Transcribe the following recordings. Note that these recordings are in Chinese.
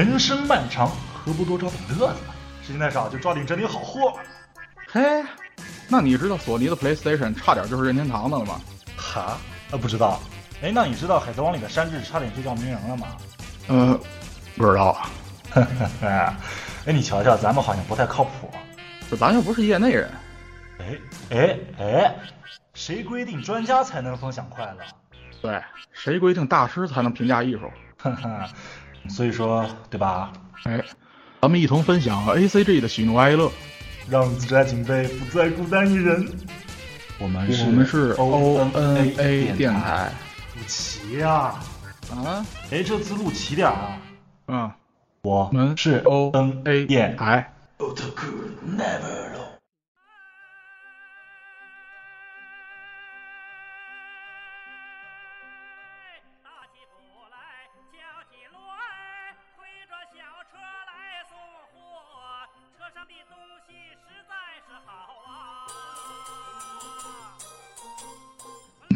人生漫长，何不多找点乐子？时间太少，就抓紧整理好货。嘿，那你知道索尼的 PlayStation 差点就是任天堂的了吗？哈？呃，不知道。哎，那你知道《海贼王》里的山治差点就叫鸣人了吗？呃，不知道。哎，你瞧瞧，咱们好像不太靠谱。这咱又不是业内人。哎哎哎，谁规定专家才能分享快乐？对，谁规定大师才能评价艺术？哈哈，所以说，对吧？哎，咱们一同分享 A C G 的喜怒哀乐，让自家警备不再孤单一人。我们是我们是 O N A 电台。陆琪呀，啊？哎，这次录齐点啊。嗯，我们是 O N A 电台。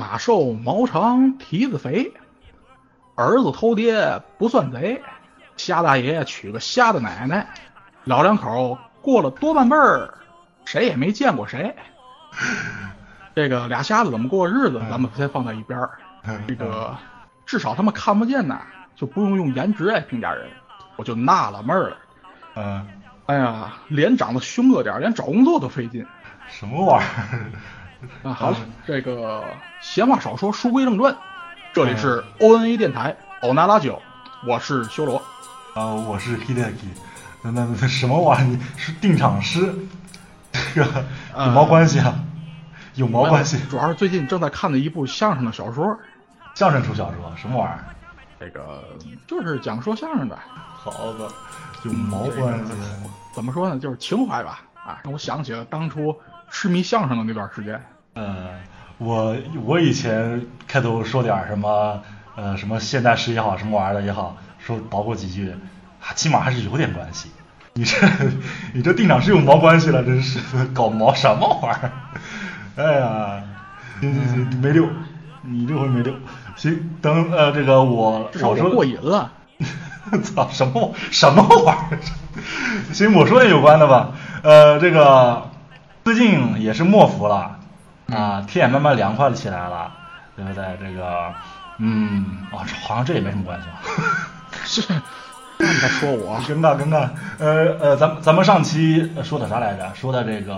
马瘦毛长蹄子肥，儿子偷爹不算贼，瞎大爷娶个瞎的奶奶，老两口过了多半辈儿，谁也没见过谁。这个俩瞎子怎么过日子，咱们先放在一边儿。这个至少他们看不见呐，就不用用颜值来评价人，我就纳了闷儿了。嗯，哎呀，脸长得凶恶点，连找工作都费劲。什么玩意儿？啊，好了，这个闲话少说，书归正传，这里是 O N A 电台，欧娜拉九，我是修罗，啊，我是 Hideki，那那那什么玩意是定场诗？这个有毛关系啊？有毛关系？主要是最近正在看的一部相声的小说，相声出小说，什么玩意儿？这个就是讲说相声的。好吧，有毛关系？怎么说呢？就是情怀吧。啊，让我想起了当初痴迷相声的那段时间。呃，我我以前开头说点什么，呃，什么现代诗也好，什么玩意儿的也好，说捣鼓几句，起码还是有点关系。你这你这定场诗有毛关系了？真是搞毛什么玩意儿？哎呀，行行行，没溜，你这回没溜。行，等呃这个我少我说过瘾了。操，什么什么玩意儿？行，我说点有关的吧。呃，这个最近也是末伏了啊，天也慢慢凉快了起来了，对不对？这个，嗯，啊，好像这也没什么关系吧？是，你在说我？尴尬尴尬。呃呃，咱们咱们上期说的啥来着？说的这个，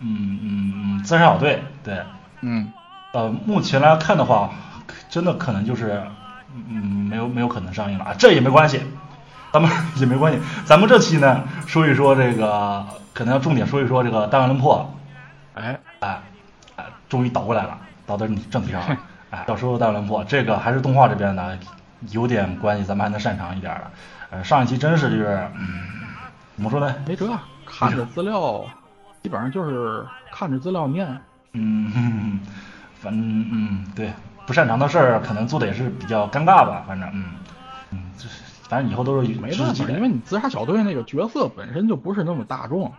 嗯嗯嗯，自杀小队，对，嗯，呃，目前来看的话，真的可能就是，嗯，没有没有可能上映了啊，这也没关系。咱们 也没关系，咱们这期呢说一说这个，可能要重点说一说这个《弹丸论破》。哎哎哎，终于倒过来了，倒到你正题上了。哎，要说《弹丸论破》，这个还是动画这边的有点关系，咱们还能擅长一点的。呃，上一期真是就是，嗯，怎么说呢？没辙，看着资料，基本上就是看着资料念。嗯，反正嗯对，不擅长的事儿可能做的也是比较尴尬吧，反正嗯嗯，就是。反正以后都是没办法，因为你自杀小队那个角色本身就不是那么大众。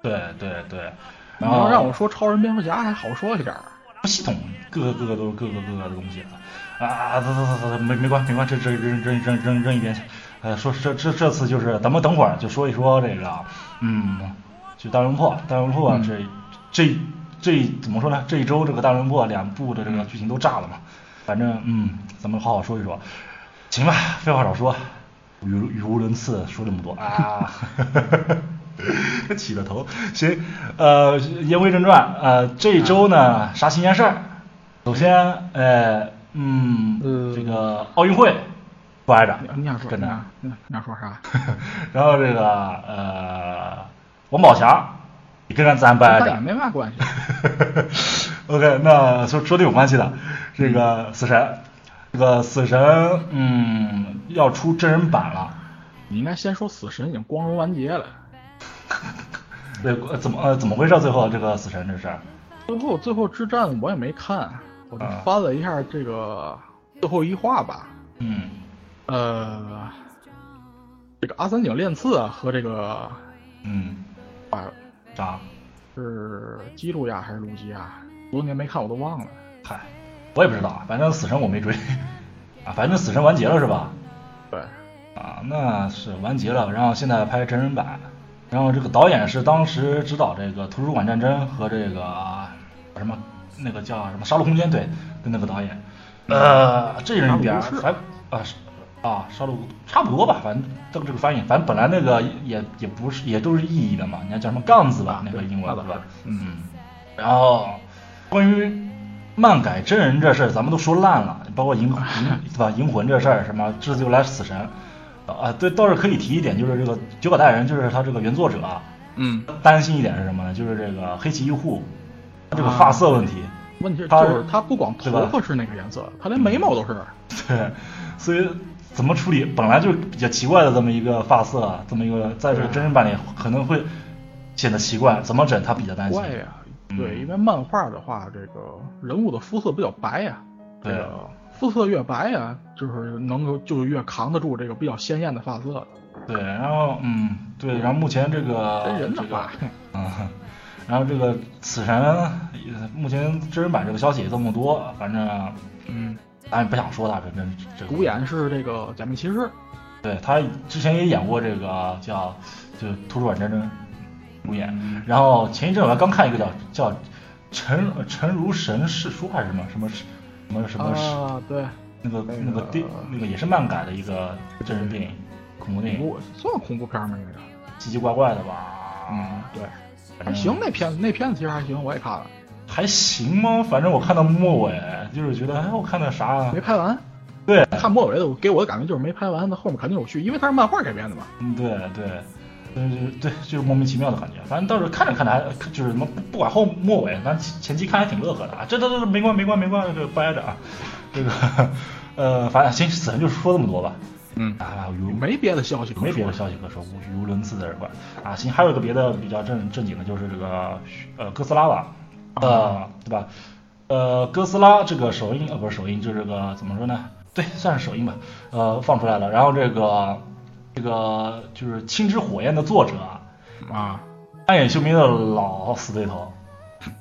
对对对，你要让我说超人、蝙蝠侠还好说一点儿。系统各个各个都是各个各个的东西啊！走走走走，没没关没关，这这扔扔扔扔扔一边去。呃，说这这这次就是咱们等会儿就说一说这个，嗯，就大轮破大轮破这这这怎么说呢？这一周这个大轮破两部的这个剧情都炸了嘛。反正嗯，咱们好好说一说。行吧，废话少说。语语无伦次，说这么多 啊，起了头。行，呃，言归正传，呃，这周呢啥新鲜事儿？首先，呃，嗯，这个奥运会不挨着，你想说真的？你想说啥？然后这个呃，王宝强也跟咱咱不挨着，也没嘛关系。OK，那说说的有关系的，这个死神。这个死神，嗯，要出真人版了。你应该先说死神已经光荣完结了。对，怎么呃怎么回事？最后这个死神这是？最后最后之战我也没看，我就翻了一下这个最后一话吧。嗯。呃，这个阿三井练次啊和这个，嗯，啊啥？是基路亚还是鲁基亚？多年没看我都忘了。嗨。我也不知道，反正死神我没追，啊，反正死神完结了是吧？对，啊，那是完结了，然后现在拍真人版，然后这个导演是当时指导这个《图书馆战争》和这个什么那个叫什么《杀戮空间》对的那个导演，呃，这人里边还啊是。啊杀戮差不多吧，反正这个这个翻译，反正本来那个也也不是也都是意义的嘛，你看叫什么杠子吧啊，那个英文对吧？嗯，然后关于漫改真人这事儿，咱们都说烂了，包括银银对吧？银魂这事儿，什么这次又来死神，啊，对，倒是可以提一点，就是这个九把代人，就是他这个原作者啊，嗯，担心一点是什么呢？就是这个黑崎一护，他这个啊发色问题，问题是他就是他不光头发是那个颜色，他连眉毛都是。对，所以怎么处理？本来就比较奇怪的这么一个发色，这么一个在这个真人版里可能会显得奇怪，怎么整他比较担心。怪呀、嗯对，因为漫画的话，这个人物的肤色比较白呀、这对个肤色越白呀、就是能够就越扛得住这个比较鲜艳的发色。对，然后嗯，对，然后目前这个真人的这个话，嗯，然后这个死神，呃目前真人版这个消息也这么多，反正嗯，咱也不想说他，这这这个主演是这个假面骑士，对他之前也演过这个叫就图书馆战争主演，嗯然后前一阵我还刚看一个叫叫陈陈如神是书还是什么什么什么什么啊，对，那个那个那个电那个也是漫改的一个真人电影，恐怖电影，算恐怖片吗？那个？奇奇怪怪的吧？嗯，对，还行，那片子那片子其实还行，我也看了，还行吗？反正我看到末尾，就是觉得哎，我看的啥啊没？拍完。对，看末尾的，给我的感觉就是没拍完，那后面肯定有续，因为它是漫画改编的嘛。嗯，对对，就是对，就是莫名其妙的感觉。反正倒是看着看着还就是什么，不不管后末尾，咱前前期看还挺乐呵的啊。这这这没关没关没关，这个不挨着啊。这个 呃，反正行，死人就说这么多吧。嗯，啊，有没别的消息，没别的消息可说，语无伦次的人吧？啊，行，还有一个别的比较正正经的，就是这个呃哥斯拉吧，呃，对吧？呃，哥斯拉这个首映呃不是首映，就是这个怎么说呢？对，算是首映吧，呃，放出来了。然后这个这个就是《青之火焰》的作者啊，暗野秀明的老死对头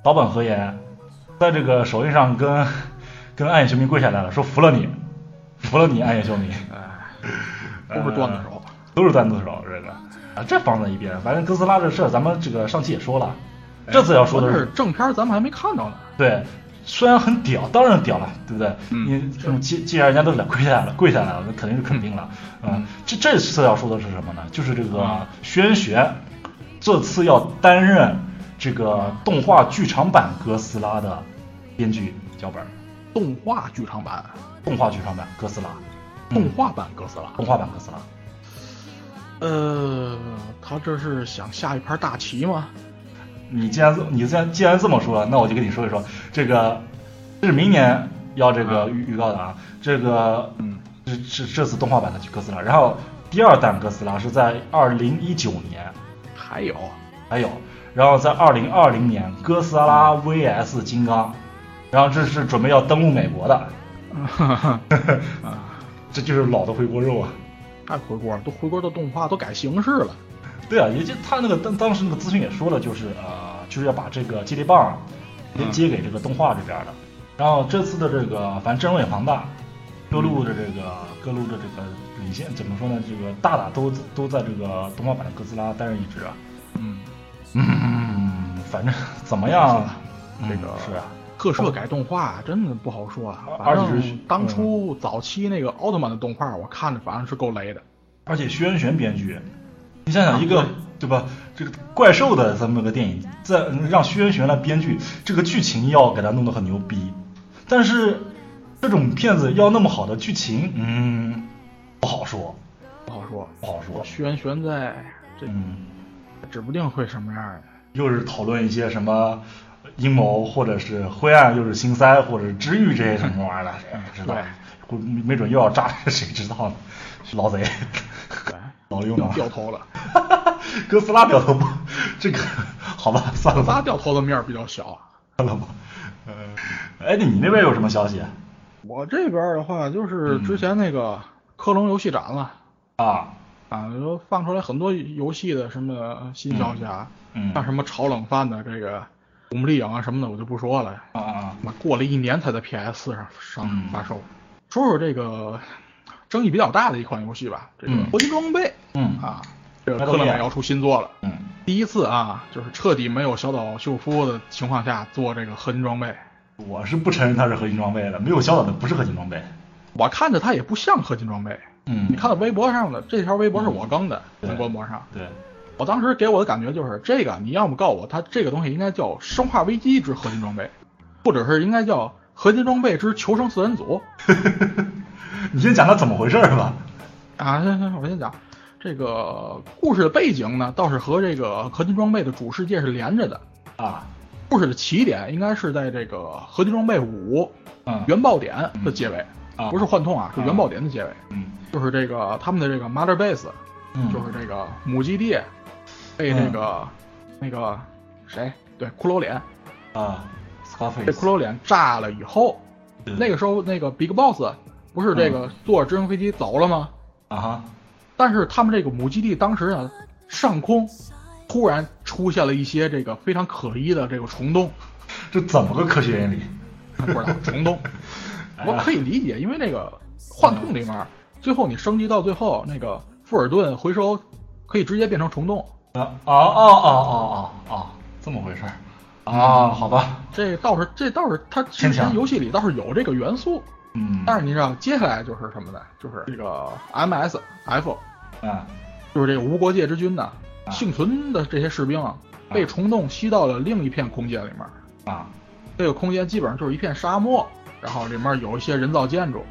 岛本和彦，在这个首映上跟跟暗野秀明跪下来了，说服了你，服了你，暗野秀明。哎，都是段子手。都是段子手，这个啊，这放在一边。反正哥斯拉这事儿，咱们这个上期也说了，这次要说的是是正片，咱们还没看到呢。对，虽然很屌，当然屌了，对不对？嗯你这种既既然人家都脸跪下来了，跪下来了，那肯定是肯定了。嗯，这这次要说的是什么呢？就是这个嗯轩辕这次要担任这个动画剧场版哥斯拉的编剧脚本，动画剧场版，动画剧场版哥斯拉，嗯动画版哥斯拉。动画版哥斯拉。呃，他这是想下一盘大棋吗？你既然这你既然既然这么说，那我就跟你说一说，这个这是明年要这个预预告的啊，这个嗯。是是这次动画版的哥斯拉，然后第二弹哥斯拉是在二零一九年，还有，还有，然后在二零二零年哥斯拉 VS 金刚，然后这是准备要登陆美国的，啊，这就是老的回锅肉啊。太回锅了，都回锅的动画都改形式了。对啊，也就他那个当当时那个资讯也说了，就是呃，就是要把这个接力棒连接给这个动画这边的。然后这次的这个反正阵容也庞大，各路的这个各路的这个领先怎么说呢？这个大大都都在这个动画版的哥斯拉担任一职啊。嗯，嗯，反正怎么样，嗯这个是啊，特摄改动画真的不好说啊。而且是反正当初早期那个奥特曼的动画，我看着反正是够雷的。而且轩辕编剧，你想想一个、啊对吧？这个怪兽的这么个电影，在让轩辕来编剧，这个剧情要给他弄得很牛逼，但是这种片子要那么好的剧情，嗯，不好说，不好说，不好说。轩辕在这嗯，指不定会什么样的。又是讨论一些什么阴谋，或者是灰暗，又是心塞，或者是治愈这些什么玩意儿的，谁不知道？会没准又要炸，谁知道呢？老贼，对，老六嘛，又掉头了。哥斯拉掉头不？这个好吧，算了吧仨，掉头的面儿比较小。算了吧。呃，哎，你那边有什么消息我这边的话，就是嗯之前那个科隆游戏展了。啊？啊，都放出来很多游戏的什么新消息啊，嗯像什么炒冷饭的这个《古墓丽影》啊什么的，我就不说了。啊啊妈，过了一年才在 PS 4上上嗯发售。说说这个争议比较大的一款游戏吧，这个嗯《合金装备》嗯。啊，这个麦当劳科乐美要出新作了。嗯，第一次啊，就是彻底没有小岛秀夫的情况下做这个合金装备，我是不承认它是合金装备的，没有小岛的不是合金装备。我看着它也不像合金装备。嗯。你看到微博上的这条微博是我更的，对在官博上，对，我当时给我的感觉就是这个，你要么告诉我它这个东西应该叫《生化危机之合金装备》，或者是应该叫《合金装备之求生四人组》你先讲它怎么回事儿吧。啊。行行，我先讲。这个故事的背景呢，倒是和这个合金装备的主世界是连着的。啊，故事的起点应该是在这个合金装备五嗯，原爆点的结尾，啊。不是幻痛啊，是原爆点的结尾，嗯。就是这个他们的这个 mother base，、嗯，就是这个母基地被那个、那个谁？对骷髅脸。啊被骷髅脸炸了以后，那个时候那个 Big Boss 不是这个坐着直升飞机走了吗？啊哈，但是他们这个母基地当时呢，上空突然出现了一些这个非常可疑的这个虫洞，这怎么个科学原理？不知道虫洞，哎我可以理解，因为那个幻痛里面，最后你升级到最后，那个富尔顿回收可以直接变成虫洞，啊哦哦哦哦哦哦，这么回事儿啊？好吧，这倒是这倒是它之前游戏里倒是有这个元素，嗯，但是你知道接下来就是什么呢？就是这个 MS F，啊。就是这个无国界之军呢，啊。幸存的这些士兵啊，被虫洞吸到了另一片空间里面。啊。这个空间基本上就是一片沙漠，然后里面有一些人造建筑，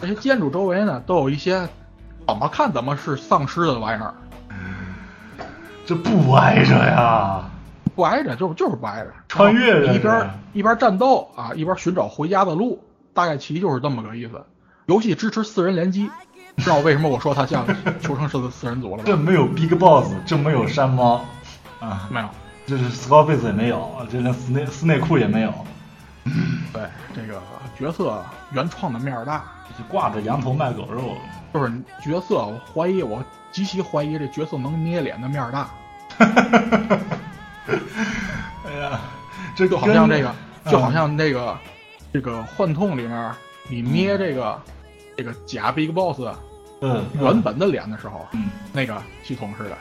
这些建筑周围呢都有一些怎么看怎么是丧尸的玩意儿，这不挨着呀？不挨着就是就是不挨着，穿越然后一边一边战斗啊，一边寻找回家的路，大概其就是这么个意思。游戏支持四人联机，知道为什么我说它像 求生四四人组了吗？这没有 Big Boss，这没有山猫，啊，没有，就是 Scarface 也没有，这连斯内斯内库也没有，对这个角色原创的面儿大，就挂着羊头卖狗肉。就是角色，我怀疑我极其怀疑这角色能捏脸的面儿大。哎呀，这就好像这个，就好像那个，这个幻痛里面，你捏这个这个假 Big Boss 嗯。原本的脸的时候，嗯。那个系统似的。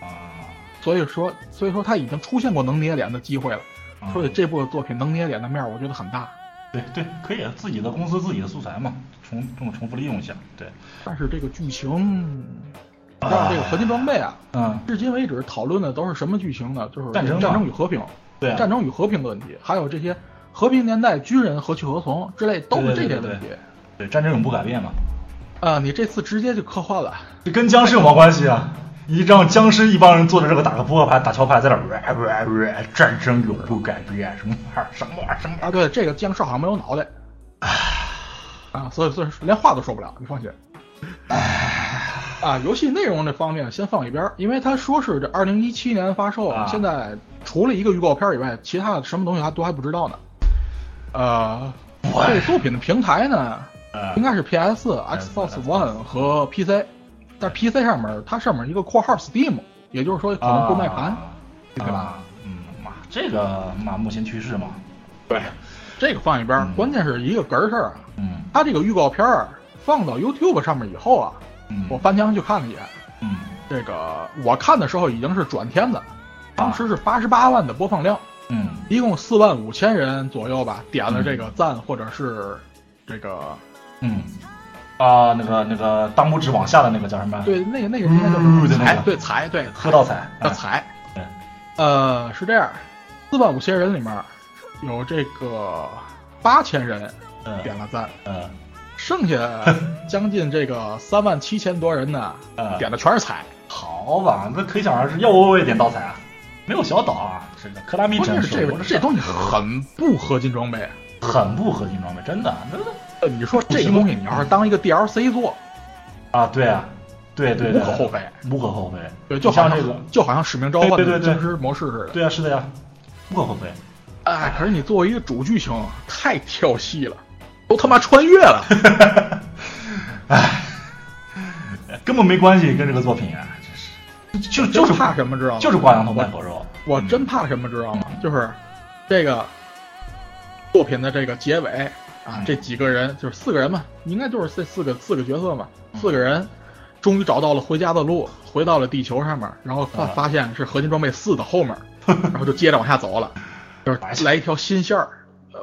啊，所以说，所以说他已经出现过能捏脸的机会了。啊。所以这部作品能捏脸的面儿，我觉得很大。对对，可以自己的公司自己的素材嘛，重这么重复利用一下，对，但是这个剧情，让这个合金装备啊，嗯，至今为止讨论的都是什么剧情呢？就是战争战争与和平，对啊。战争与和平的问题，还有这些和平年代军人何去何从之类，都是这些问题。对，战争永不改变嘛，啊，你这次直接就科幻了。这跟僵尸有毛关系啊？你让僵尸一帮人坐着这个打个扑克牌、打桥牌，在那儿，战争永不改变，什么玩意儿，什么玩意儿，什么玩意儿啊，对，这个僵尸好像没有脑袋，啊，所以所以连话都说不了，你放心。啊，游戏内容这方面先放一边儿，因为他说是这二零一七年发售，啊现在除了一个预告片以外，其他的什么东西还都还不知道呢。呃，这个作品的平台呢，呃应该是 PS、Xbox One 和 PC，但 PC 上面它上面一个括号 Steam，也就是说可能不卖盘，啊对吧？啊嗯嘛，这个嘛，目前趋势嘛，对，这个放一边关键是一个哏儿事儿啊。嗯。它这个预告片儿放到 YouTube 上面以后啊，嗯，我翻墙去看了一眼，嗯。这个我看的时候已经是转天的，当时是八十八万的播放量，嗯一共四万五千人左右吧，点了这个赞或者是这个嗯。啊，那个那个大拇指往下的那个叫什么？，对那个那个应该叫什嗯么？财对那个。对财对喝到彩，叫财，对，呃是这样，四万五千人里面有这个八千人嗯。点了赞，嗯。剩下 将近这个三万七千多人呢嗯。点的全是彩。好吧，那可想而知，要我我也点盗彩啊，没有小岛啊，是的，克拉米真是这个这东西很不合金装备。很不合金装备，真的，真的呃，你说这个东西你要是当一个 DLC 做，啊，对啊，对对对，无可厚非，无可厚非，对，就好像像这个，就好像使命召唤对对僵尸模式似的。对啊，是的呀，无可厚非，哎，可是你作为一个主剧情，太跳戏了，都他妈穿越了。哎，根本没关系，跟这个作品就就就是怕什么知道吗？就是挂羊头卖狗肉，我真怕什么知道吗？就是这个作品的这个结尾啊，这几个人就是四个人嘛，应该就是这四个四个角色嘛，四个人终于找到了回家的路，回到了地球上面，然后发发现是合金装备四的后面，然后就接着往下走了，就是来一条新线儿，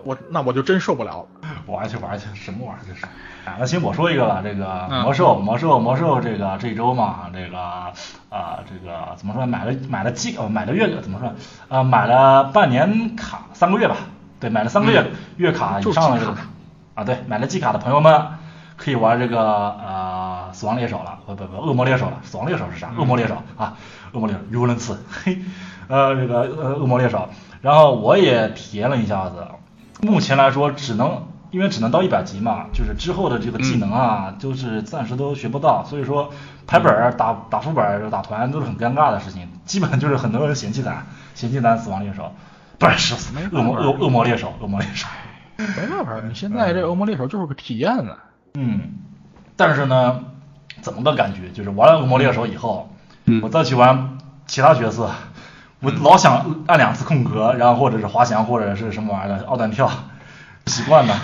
我那我就真受不了了，玩去玩去，什么玩意儿这是？啊，那行我说一个吧，这个魔兽魔兽魔兽这个这周嘛，这个啊这个怎么说？买了买了季哦买了月怎么说？呃买了半年卡三个月吧。对，买了三个月月卡以上的这个啊，对，买了季卡的朋友们可以玩这个呃死亡猎手了，不不不，恶魔猎手了。死亡猎手是啥？恶魔猎手啊，恶魔猎手尤伦次，嘿，呃这个呃恶魔猎手。然后我也体验了一下子，目前来说只能因为只能到一百级嘛，就是之后的这个技能啊，就是暂时都学不到，所以说排本儿打打副本打团都是很尴尬的事情，基本就是很多人嫌弃咱，嫌弃咱死亡猎手。不是死恶魔恶恶魔猎手，恶魔猎手，没办法，你现在这恶魔猎手就是个体验呢。嗯，但是呢，怎么个感觉？就是玩了恶魔猎手以后，我再去玩其他角色，我老想按两次空格，然后或者是滑翔，或者是什么玩意儿的二段跳，习惯呢，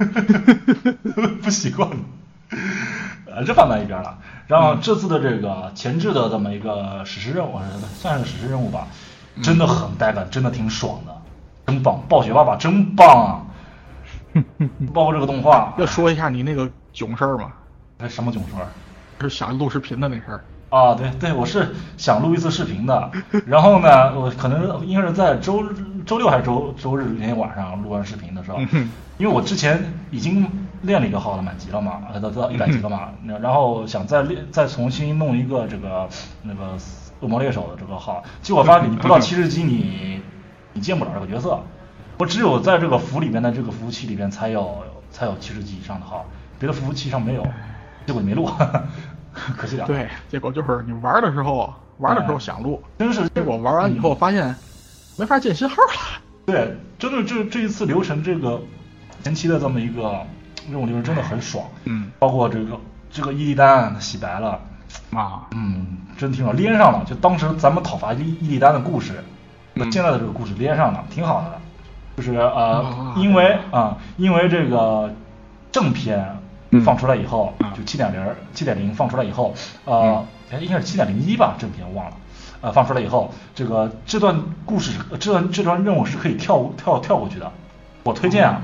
不习惯。呃，这放在一边了。然后这次的这个前置的这么一个史诗任务，算是史诗任务吧。真的很带感，真的挺爽的，真棒！暴雪爸爸真棒啊！包括这个动画，要说一下你那个囧事儿吗？哎，什么囧事儿？是想录视频的那事儿。啊，对对，我是想录一次视频的。然后呢，我可能应该是在周周六还是周周日那天晚上录完视频的时候，因为我之前已经练了一个号了，满级了嘛，到到一百级了嘛，然后想再练再重新弄一个这个那个。恶魔猎手的这个号，结果发现你不到七十级，你你见不了这个角色。我只有在这个服里面的这个服务器里边才有才有七十级以上的号，别的服务器上没有。结果你没录，可惜了。对，结果就是你玩的时候玩的时候想录，真是结果玩完以后发现没法建新号了。对，真的这这一次流程这个前期的这么一个任务流程真的很爽。嗯。包括这个这个伊利丹洗白了。啊，嗯，真挺好，连上了。就当时咱们讨伐伊伊利丹的故事，和现在的这个故事连上了，挺好的。就是呃，因为啊，因为这个正片放出来以后，就七点零七点零放出来以后，呃，应该是七点零一吧，正片忘了。呃，放出来以后，这个这段故事，这段这段任务是可以跳跳跳过去的。我推荐啊，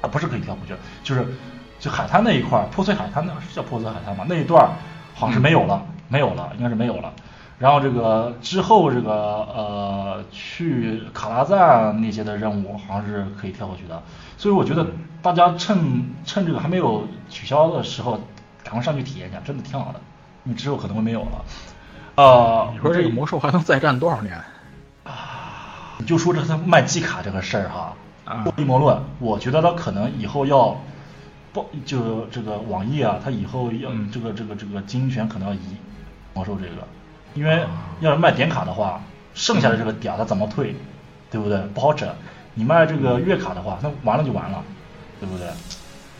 啊不是可以跳过去，就是就海滩那一块破碎海滩那是叫破碎海滩吗？那一段。好像是没有了，没有了，应该是没有了。然后这个之后这个呃去卡拉赞那些的任务好像是可以跳过去的，所以我觉得大家趁趁这个还没有取消的时候，赶快上去体验一下，真的挺好的。因为之后可能会没有了。呃，你说这个魔兽还能再战多少年？啊，你就说这他卖季卡这个事儿哈，啊阴谋论，我觉得他可能以后要。不，就这个网易啊，它以后要这个这个这个经营权可能要移魔兽这个，因为要是卖点卡的话，剩下的这个点它怎么退，对不对？不好整。你卖这个月卡的话，那完了就完了，对不对？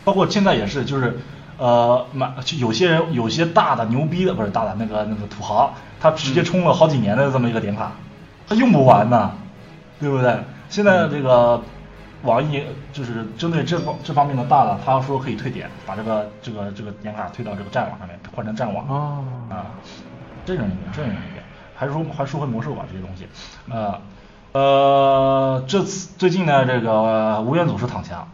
包括现在也是，就是呃买就有些人有些大的牛逼的不是大的那个那个土豪，他直接充了好几年的这么一个点卡，他用不完呢，对不对？现在这个。网易就是针对这方这方面的大的，他说可以退点，把这个这个这个点卡退到这个战网上面，换成战网啊啊，这种一点，这种一点，还是说还说回魔兽吧这些东西，呃呃，这次最近呢这个吴彦祖是躺枪，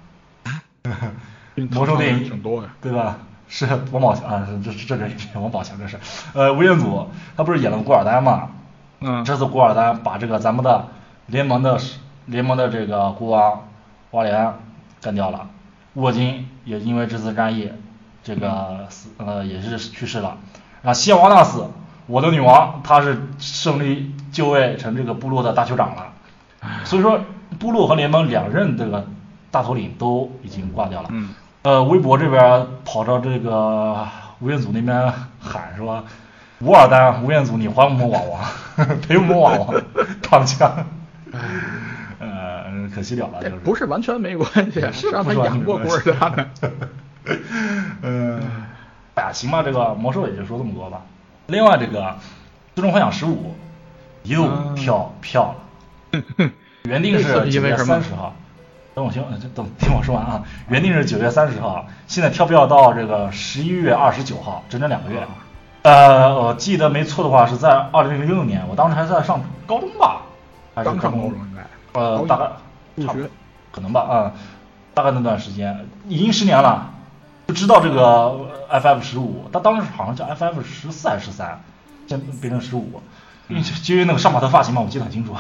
魔兽电影挺多的，对吧？是王宝强啊，这这这王宝强这是，呃吴彦祖他不是演了古尔丹嘛，嗯，这次古尔丹把这个咱们的联盟的联盟的这个国王。花莲干掉了，沃金也因为这次战役，这个死呃也是去世了。然后西瓦纳斯，我的女王，她是胜利就位成这个部落的大酋长了。所以说，部落和联盟两任这个大头领都已经挂掉了。嗯。呃，微博这边跑到这个吴彦祖那边喊说：“吴尔丹，吴彦祖，你还我们瓦王，陪我们瓦王，躺枪。”可惜了了，就是不是完全没关系，是让他养过古尔丹的。嗯，哎呀，行吧，这个魔兽也就说这么多吧。另外，这个《最终幻想十五》又跳票了，原定是 九月三十号，等我听，等听我说完啊。原定是九月三十号，现在跳票到这个十一月二十九号，整整两个月。呃，我记得没错的话，是在二零零六年，我当时还在上高中吧，还是刚上高中应该。呃，大概差不多可能吧，啊，大概那段时间已经十年了，就知道这个 FF 十五，它当时好像叫 FF 十四还是十三，现变成十五，因为就因为那个杀马特发型嘛，我记得很清楚。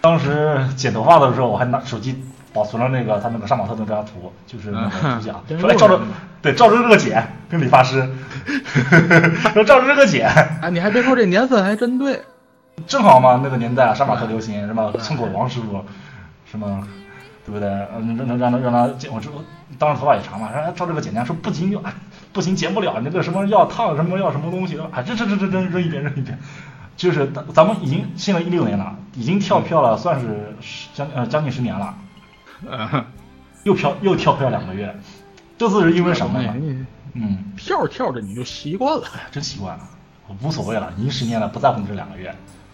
当时剪头发的时候，我还拿手机保存了那个他那个杀马特那张图，就是那个图像，说来照着，对，照着这个剪，跟理发师，说照着这个剪。啊，你还别说，这年份还真对，正好嘛，那个年代杀马特流行，什么村口王师傅，什么，对不对？嗯，让让让让他剪，我这当时头发也长嘛，让他照这个剪剪，说不行就哎，不行剪不了，那个什么要烫什么要什么东西，啊，这这这这扔扔一边扔一边。就是咱们已经现在一六年了，已经跳票了，算是将呃将近十年了，又跳又跳票两个月，这次是因为什么呢？嗯，跳着跳着你就习惯了，真习惯了，无所谓了，已经十年了，不在乎这两个月。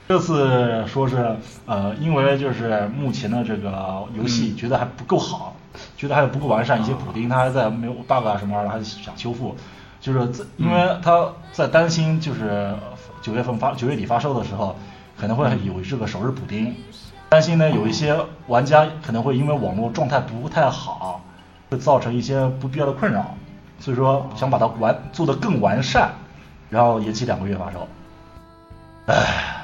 这次说是呃，因为就是目前的这个游戏觉得还不够好，觉得还不够完善，一些补丁它还在没有 bug 啊什么的，还想修复，就是因为他在担心就是。九月份发九月底发售的时候，可能会有这个首日补丁，担心呢有一些玩家可能会因为网络状态不太好，会造成一些不必要的困扰，所以说想把它完做得更完善，然后延期两个月发售。唉，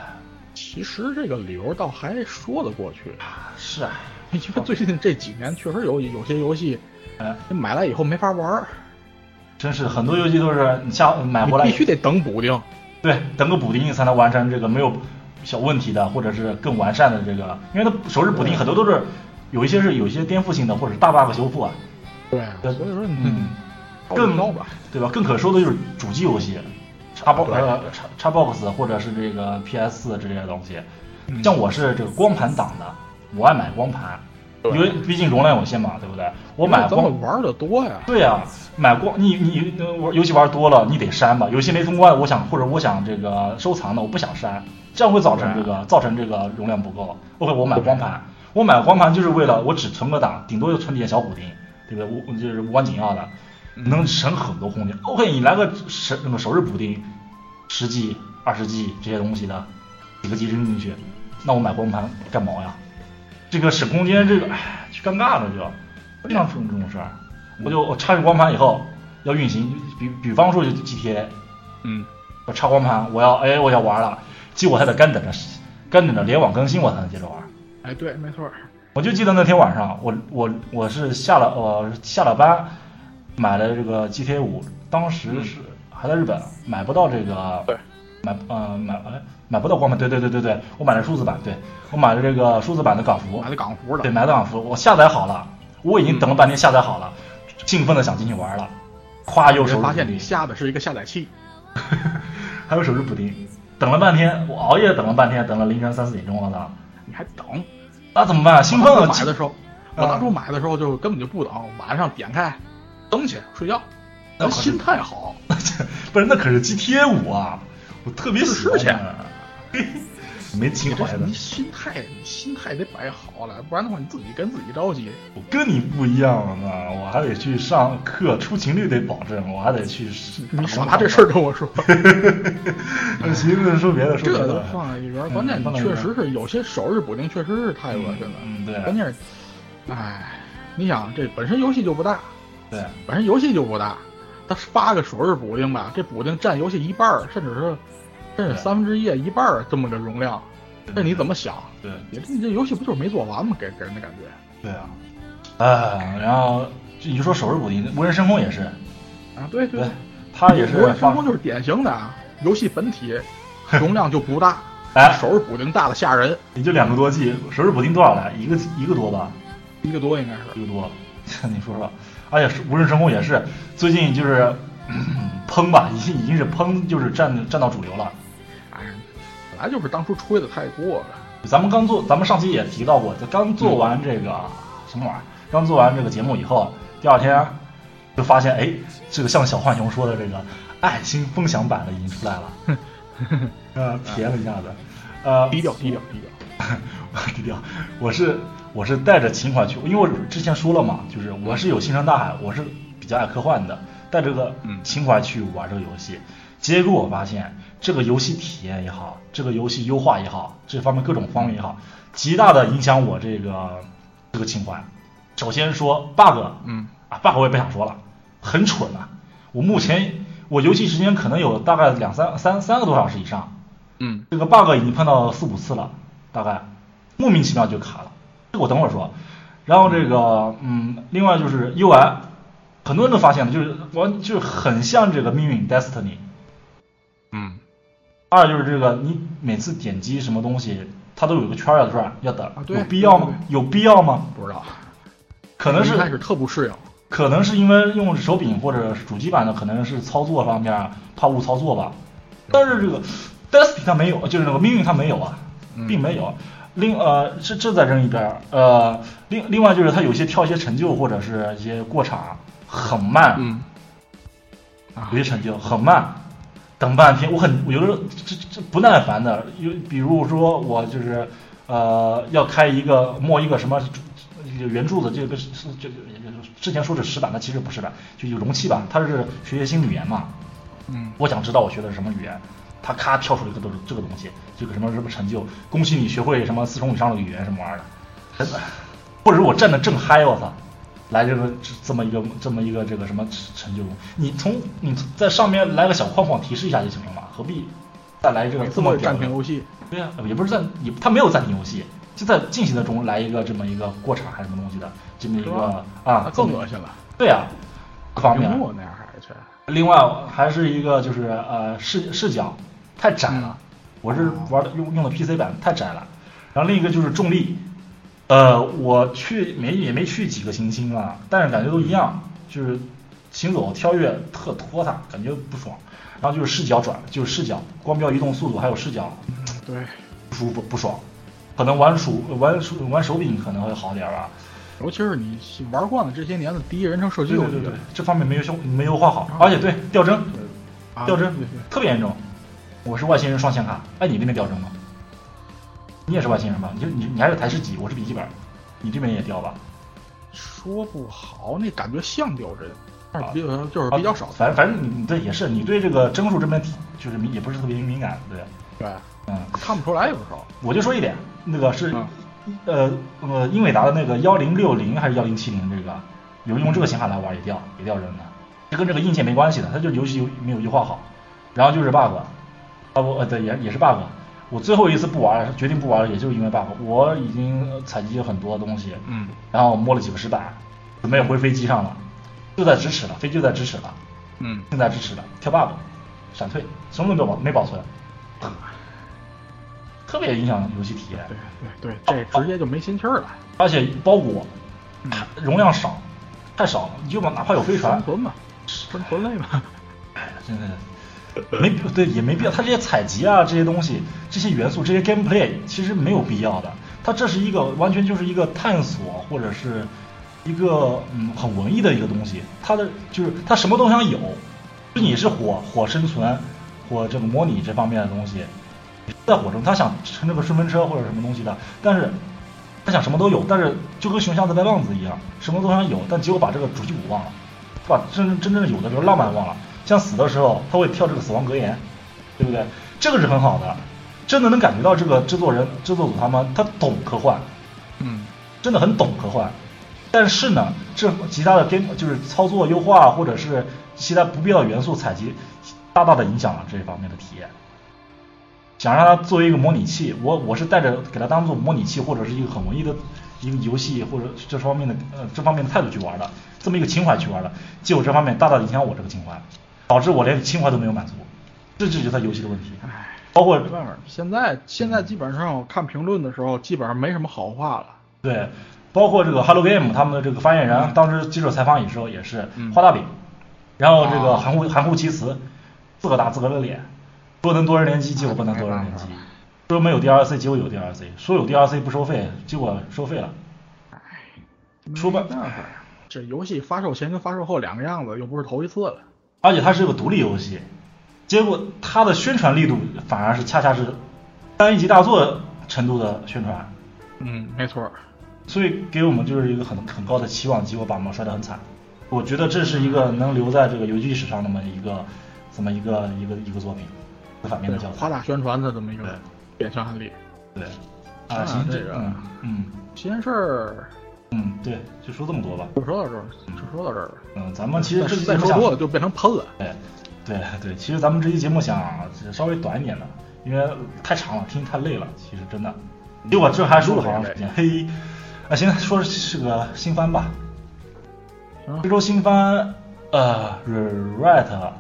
其实这个理由倒还说得过去。是啊，因为最近这几年确实有有些游戏，呃，你买来以后没法玩。真是很多游戏都是你下买回来必须得等补丁。对，等个补丁才能完成这个没有小问题的，或者是更完善的这个，因为它首日补丁很多都是有一些是有一些颠覆性的，或者是大 bug 修复啊。对，所以说嗯，更对吧？更可说的就是主机游戏，叉 box 呃叉叉 box 或者是这个 PS 四这些东西。像我是这个光盘党的，我爱买光盘。因为毕竟容量有限嘛，对不对？我买光玩的多呀。对呀，买光你你玩游戏玩多了，你得删吧？游戏没通关，我想或者我想这个收藏的，我不想删，这样会造成这个造成这个容量不够。OK，我买光盘，我买光盘就是为了我只存个档，顶多就存点小补丁，对不对？无就是无关紧要的，能省很多空间。OK，你来个手那个首日补丁，十 G、二十 G 这些东西的几个 G 扔进去，那我买光盘干毛呀？这个省空间，这个哎，就尴尬了，就经常出这种事儿。我就我插上光盘以后要运行，比比方说就 GTA，嗯，我插光盘，我要哎我要玩了，结果还得干等着干等着联网更新我才能接着玩。哎，对，没错。我就记得那天晚上，我我我是下了我下了班买了这个 GTA 五，当时是还在日本买不到这个，对，买呃买哎。买不到光盘，对对对对对，我买了数字版，对我买了这个数字版的港服，买的港服的，对，买的港服，我下载好了，我已经等了半天下载好了，兴奋的想进去玩了，咵又手发现你下的是一个下载器，还有手指补丁，等了半天，我熬夜等了半天，等了凌晨三四点钟，我操，你还等？那怎么办？兴奋了，买的时候，我当初买的时候就根本就不等，晚上点开，登去睡觉，那心态好，不是那可是 GTA 五啊，我特别喜欢。没情怀的，你心态，你心态得摆好了，不然的话你自己跟自己着急。我跟你不一样啊，我还得去上课，出勤率得保证，我还得去。你少拿这事儿跟我说。行，说别的，说别的。这都放在一边，关键确实是有些首日补丁确实是太恶心了。嗯，对。关键是，哎，你想这本身游戏就不大，对，本身游戏就不大，他发个首日补丁吧，这补丁占游戏一半，甚至是。甚至三分之一、一半这么个容量，这你怎么想？对，你这游戏不就是没做完吗？给给人的感觉。对啊，哎，然后你就说首日补丁，无人深空也是啊，对对，他也是。无人深空就是典型的啊游戏本体容量就不大，哎，首日补丁大的吓人。你就两个多 G，首日补丁多少来？一个一个多吧？一个多应该是。一个多，你说说，而且无人神功也是最近就是 喷吧，已经已经是喷，就是占占到主流了。本来就是当初吹的太过了。咱们刚做，咱们上期也提到过，就刚做完这个什么玩意儿，刚做完这个节目以后，第二天就发现，哎，这个像小浣熊说的这个爱心分享版的已经出来了，呃，体验了一下子，呃，低调低调低调。低调，我是我是带着情怀去，因为我之前说了嘛，就是我是有星辰大海，我是比较爱科幻的，带着个情怀去玩这个游戏。结果我发现，这个游戏体验也好，这个游戏优化也好，这方面各种方面也好，极大的影响我这个这个情怀。首先说 bug，嗯，啊 bug 我也不想说了，很蠢啊！我目前我游戏时间可能有大概两三三三个多小时以上，嗯，这个 bug 已经碰到四五次了，大概莫名其妙就卡了。这个我等会儿说。然后这个，嗯，另外就是 UI，很多人都发现了，就是完就是很像这个命运 Destiny。嗯，二就是这个，你每次点击什么东西，它都有个圈要转，要等，对有必要吗？有必要吗？不知道，可能是开始特不适应，可能是因为用手柄或者主机版的，可能是操作方面怕误操作吧。但是这个 Destiny 它没有，就是那个命运它没有啊，并没有。另呃，这这在扔一边儿。呃，另另外就是他有些跳一些成就或者是一些过场很慢，嗯，有些成就很慢。等半天，我很我有的时候这这不耐烦的，有比如说我就是呃要开一个摸一个什么圆柱子，这个是就之前说是石板，那其实不是的，就有容器吧，它是学些新语言嘛，嗯，我想知道我学的是什么语言，它咔跳出了一个都是这个东西，这个什么什么成就，恭喜你学会什么四重以上的语言什么玩意儿的，真的，或者是我站的正嗨，我操。来这个这么一个这么一个这个什么成就？你从你在上面来个小框框提示一下就行了嘛，何必再来这个这么暂停游戏？对呀，也不是暂，也他没有暂停游戏，就在进行的中来一个这么一个过场还是什么东西的这么一个啊，更恶心了。对呀，各方面那样还是。另外还是一个就是呃视视角太窄了，我是玩的用用的 PC 版太窄了，然后另一个就是重力。呃，我去没也没去几个行星啊，但是感觉都一样，就是行走跳跃特拖沓，感觉不爽。然后就是视角转，就是视角光标移动速度还有视角，对，不舒服不爽。可能玩鼠玩手玩手柄可能会好点吧，尤其是你玩惯了这些年的第一人称射击，对对对，这方面没有修没优化好，而且对掉帧，掉帧特别严重。我是外星人双显卡，哎，你那边掉帧吗？你也是外星人吧？你你你还是台式机，我是笔记本，你这边也掉吧？说不好，那感觉像掉帧，但是比就是比较少。反正反正你对也是，你对这个帧数这边就是也不是特别敏感，对对，嗯，看不出来有时候。我就说一点，那个是呃呃英伟达的那个幺零六零还是幺零七零这个，有用这个显卡来玩也掉也掉帧的，这跟这个硬件没关系的，它就游戏有没有优化好，然后就是 bug，啊不呃对也也是 bug。我最后一次不玩，决定不玩了，也就是因为 bug。我已经采集了很多东西，嗯，然后摸了几个石板，准备回飞机上了，就在咫尺了，飞机就在咫尺了，嗯，正在咫尺了，跳 bug，闪退，什么都没保没保存，特别影响游戏体验。对对对，这直接就没心气儿了。而且包裹容量少，太少了，你就把哪怕有飞船，生存嘛，生存类嘛，哎，真的。没对，也没必要。它这些采集啊，这些东西，这些元素，这些 gameplay，其实没有必要的。它这是一个完全就是一个探索，或者是一个嗯很文艺的一个东西。它的就是它什么都想有。就你是火火生存，或这个模拟这方面的东西，在火中他想乘这个顺风车或者什么东西的，但是他想什么都有，但是就跟熊瞎子掰棒子一样，什么都想有，但结果把这个主题鼓忘了，把真真正有的这个浪漫忘了。像死的时候，他会跳这个死亡格言，对不对？这个是很好的，真的能感觉到这个制作人、制作组他们他懂科幻，嗯，真的很懂科幻。但是呢，这其他的 game 就是操作优化或者是其他不必要的元素采集，大大的影响了这一方面的体验。想让它作为一个模拟器，我我是带着给它当做模拟器或者是一个很文艺的一个游戏或者这方面的呃这方面的态度去玩的，这么一个情怀去玩的，结果这方面大大影响我这个情怀。导致我连情怀都没有满足，这就是他游戏的问题。唉，包括没办法，现在现在基本上我看评论的时候，基本上没什么好话了。对，包括这个 Hello Game 他们的这个发言人，当时接受采访的时候也是画大饼，然后这个含糊含糊其辞，自个打自个的脸，说能多人联机，结果不能多人联机；说没有 DLC，结果有 DLC；说有 DLC 不收费，结果收费了。唉，说办法，这游戏发售前跟发售后两个样子，又不是头一次了。而且它是个独立游戏，结果它的宣传力度反而是恰恰是单一级大作程度的宣传，嗯，没错。所以给我们就是一个很很高的期望，结果把我们摔得很惨。我觉得这是一个能留在这个游戏史上那么一个这么一个一个一个作品，反面的教材。夸大宣传的这么一个典型案例。对。啊，行，这个，嗯，这件事儿，嗯，对，就说这么多吧。就说到这儿，就说到这儿。嗯，咱们其实这再说多了就变成喷了。对，对对，其实咱们这期节目想稍微短一点的，因为太长了，听太累了。其实真的，结果这还说了好长时间。嘿，啊，现在，说是个新番吧。这周新番，呃，Rewrite，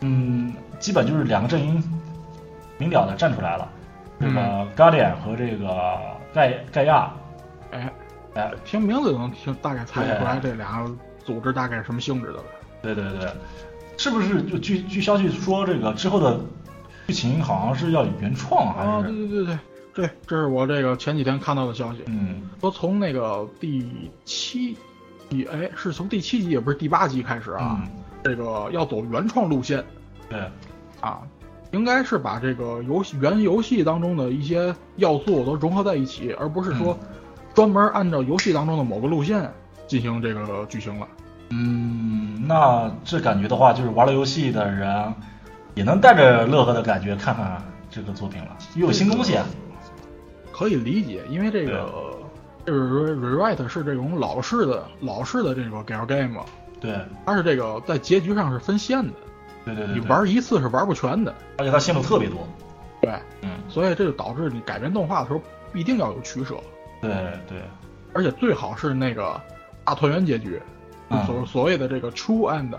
嗯，基本就是两个阵营明了的站出来了。这个 Guardian 和这个盖盖亚，哎哎，听名字就能听大概猜出来这俩组织大概是什么性质的了。对对对，是不是就据据消息说这个之后的剧情好像是要原创还是？啊，对对对对，对，这是我这个前几天看到的消息。嗯，说从那个第七，第哎是从第七集也不是第八集开始啊，这个要走原创路线。对，啊。应该是把这个游戏原游戏当中的一些要素都融合在一起，而不是说专门按照游戏当中的某个路线进行这个剧情了。嗯，那这感觉的话，就是玩了游戏的人也能带着乐呵的感觉看看这个作品了，又有新东西。啊可以理解，因为这个就是 rewrite 是这种老式的老式的这个 gal game，对，它是这个在结局上是分线的。对对对，你玩一次是玩不全的，而且它线路特别多。对，嗯，所以这就导致你改编动画的时候必定要有取舍。对对，而且最好是那个大团圆结局，所所谓的这个 true end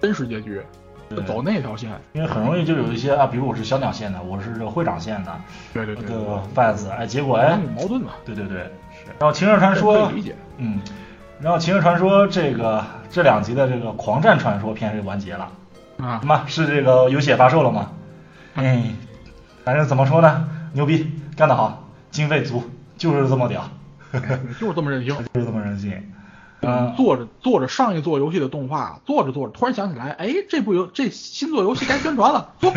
真实结局，走那条线。因为很容易就有一些啊，比如我是小鸟线的，我是这会长线的，对对对，这个 fans，哎，结果哎，矛盾嘛。对对对，是。然后《情热传说》，理解。嗯，然后《秦热传说》这个这两集的这个狂战传说片是完结了。啊，什么是这个游戏发售了吗？嗯，反正怎么说呢，牛逼，干得好，经费足，就是这么屌，就是这么任性，就是这么任性。嗯，做着做着上一座游戏的动画，做着做着突然想起来，哎，这部游这新作游戏该宣传了，做，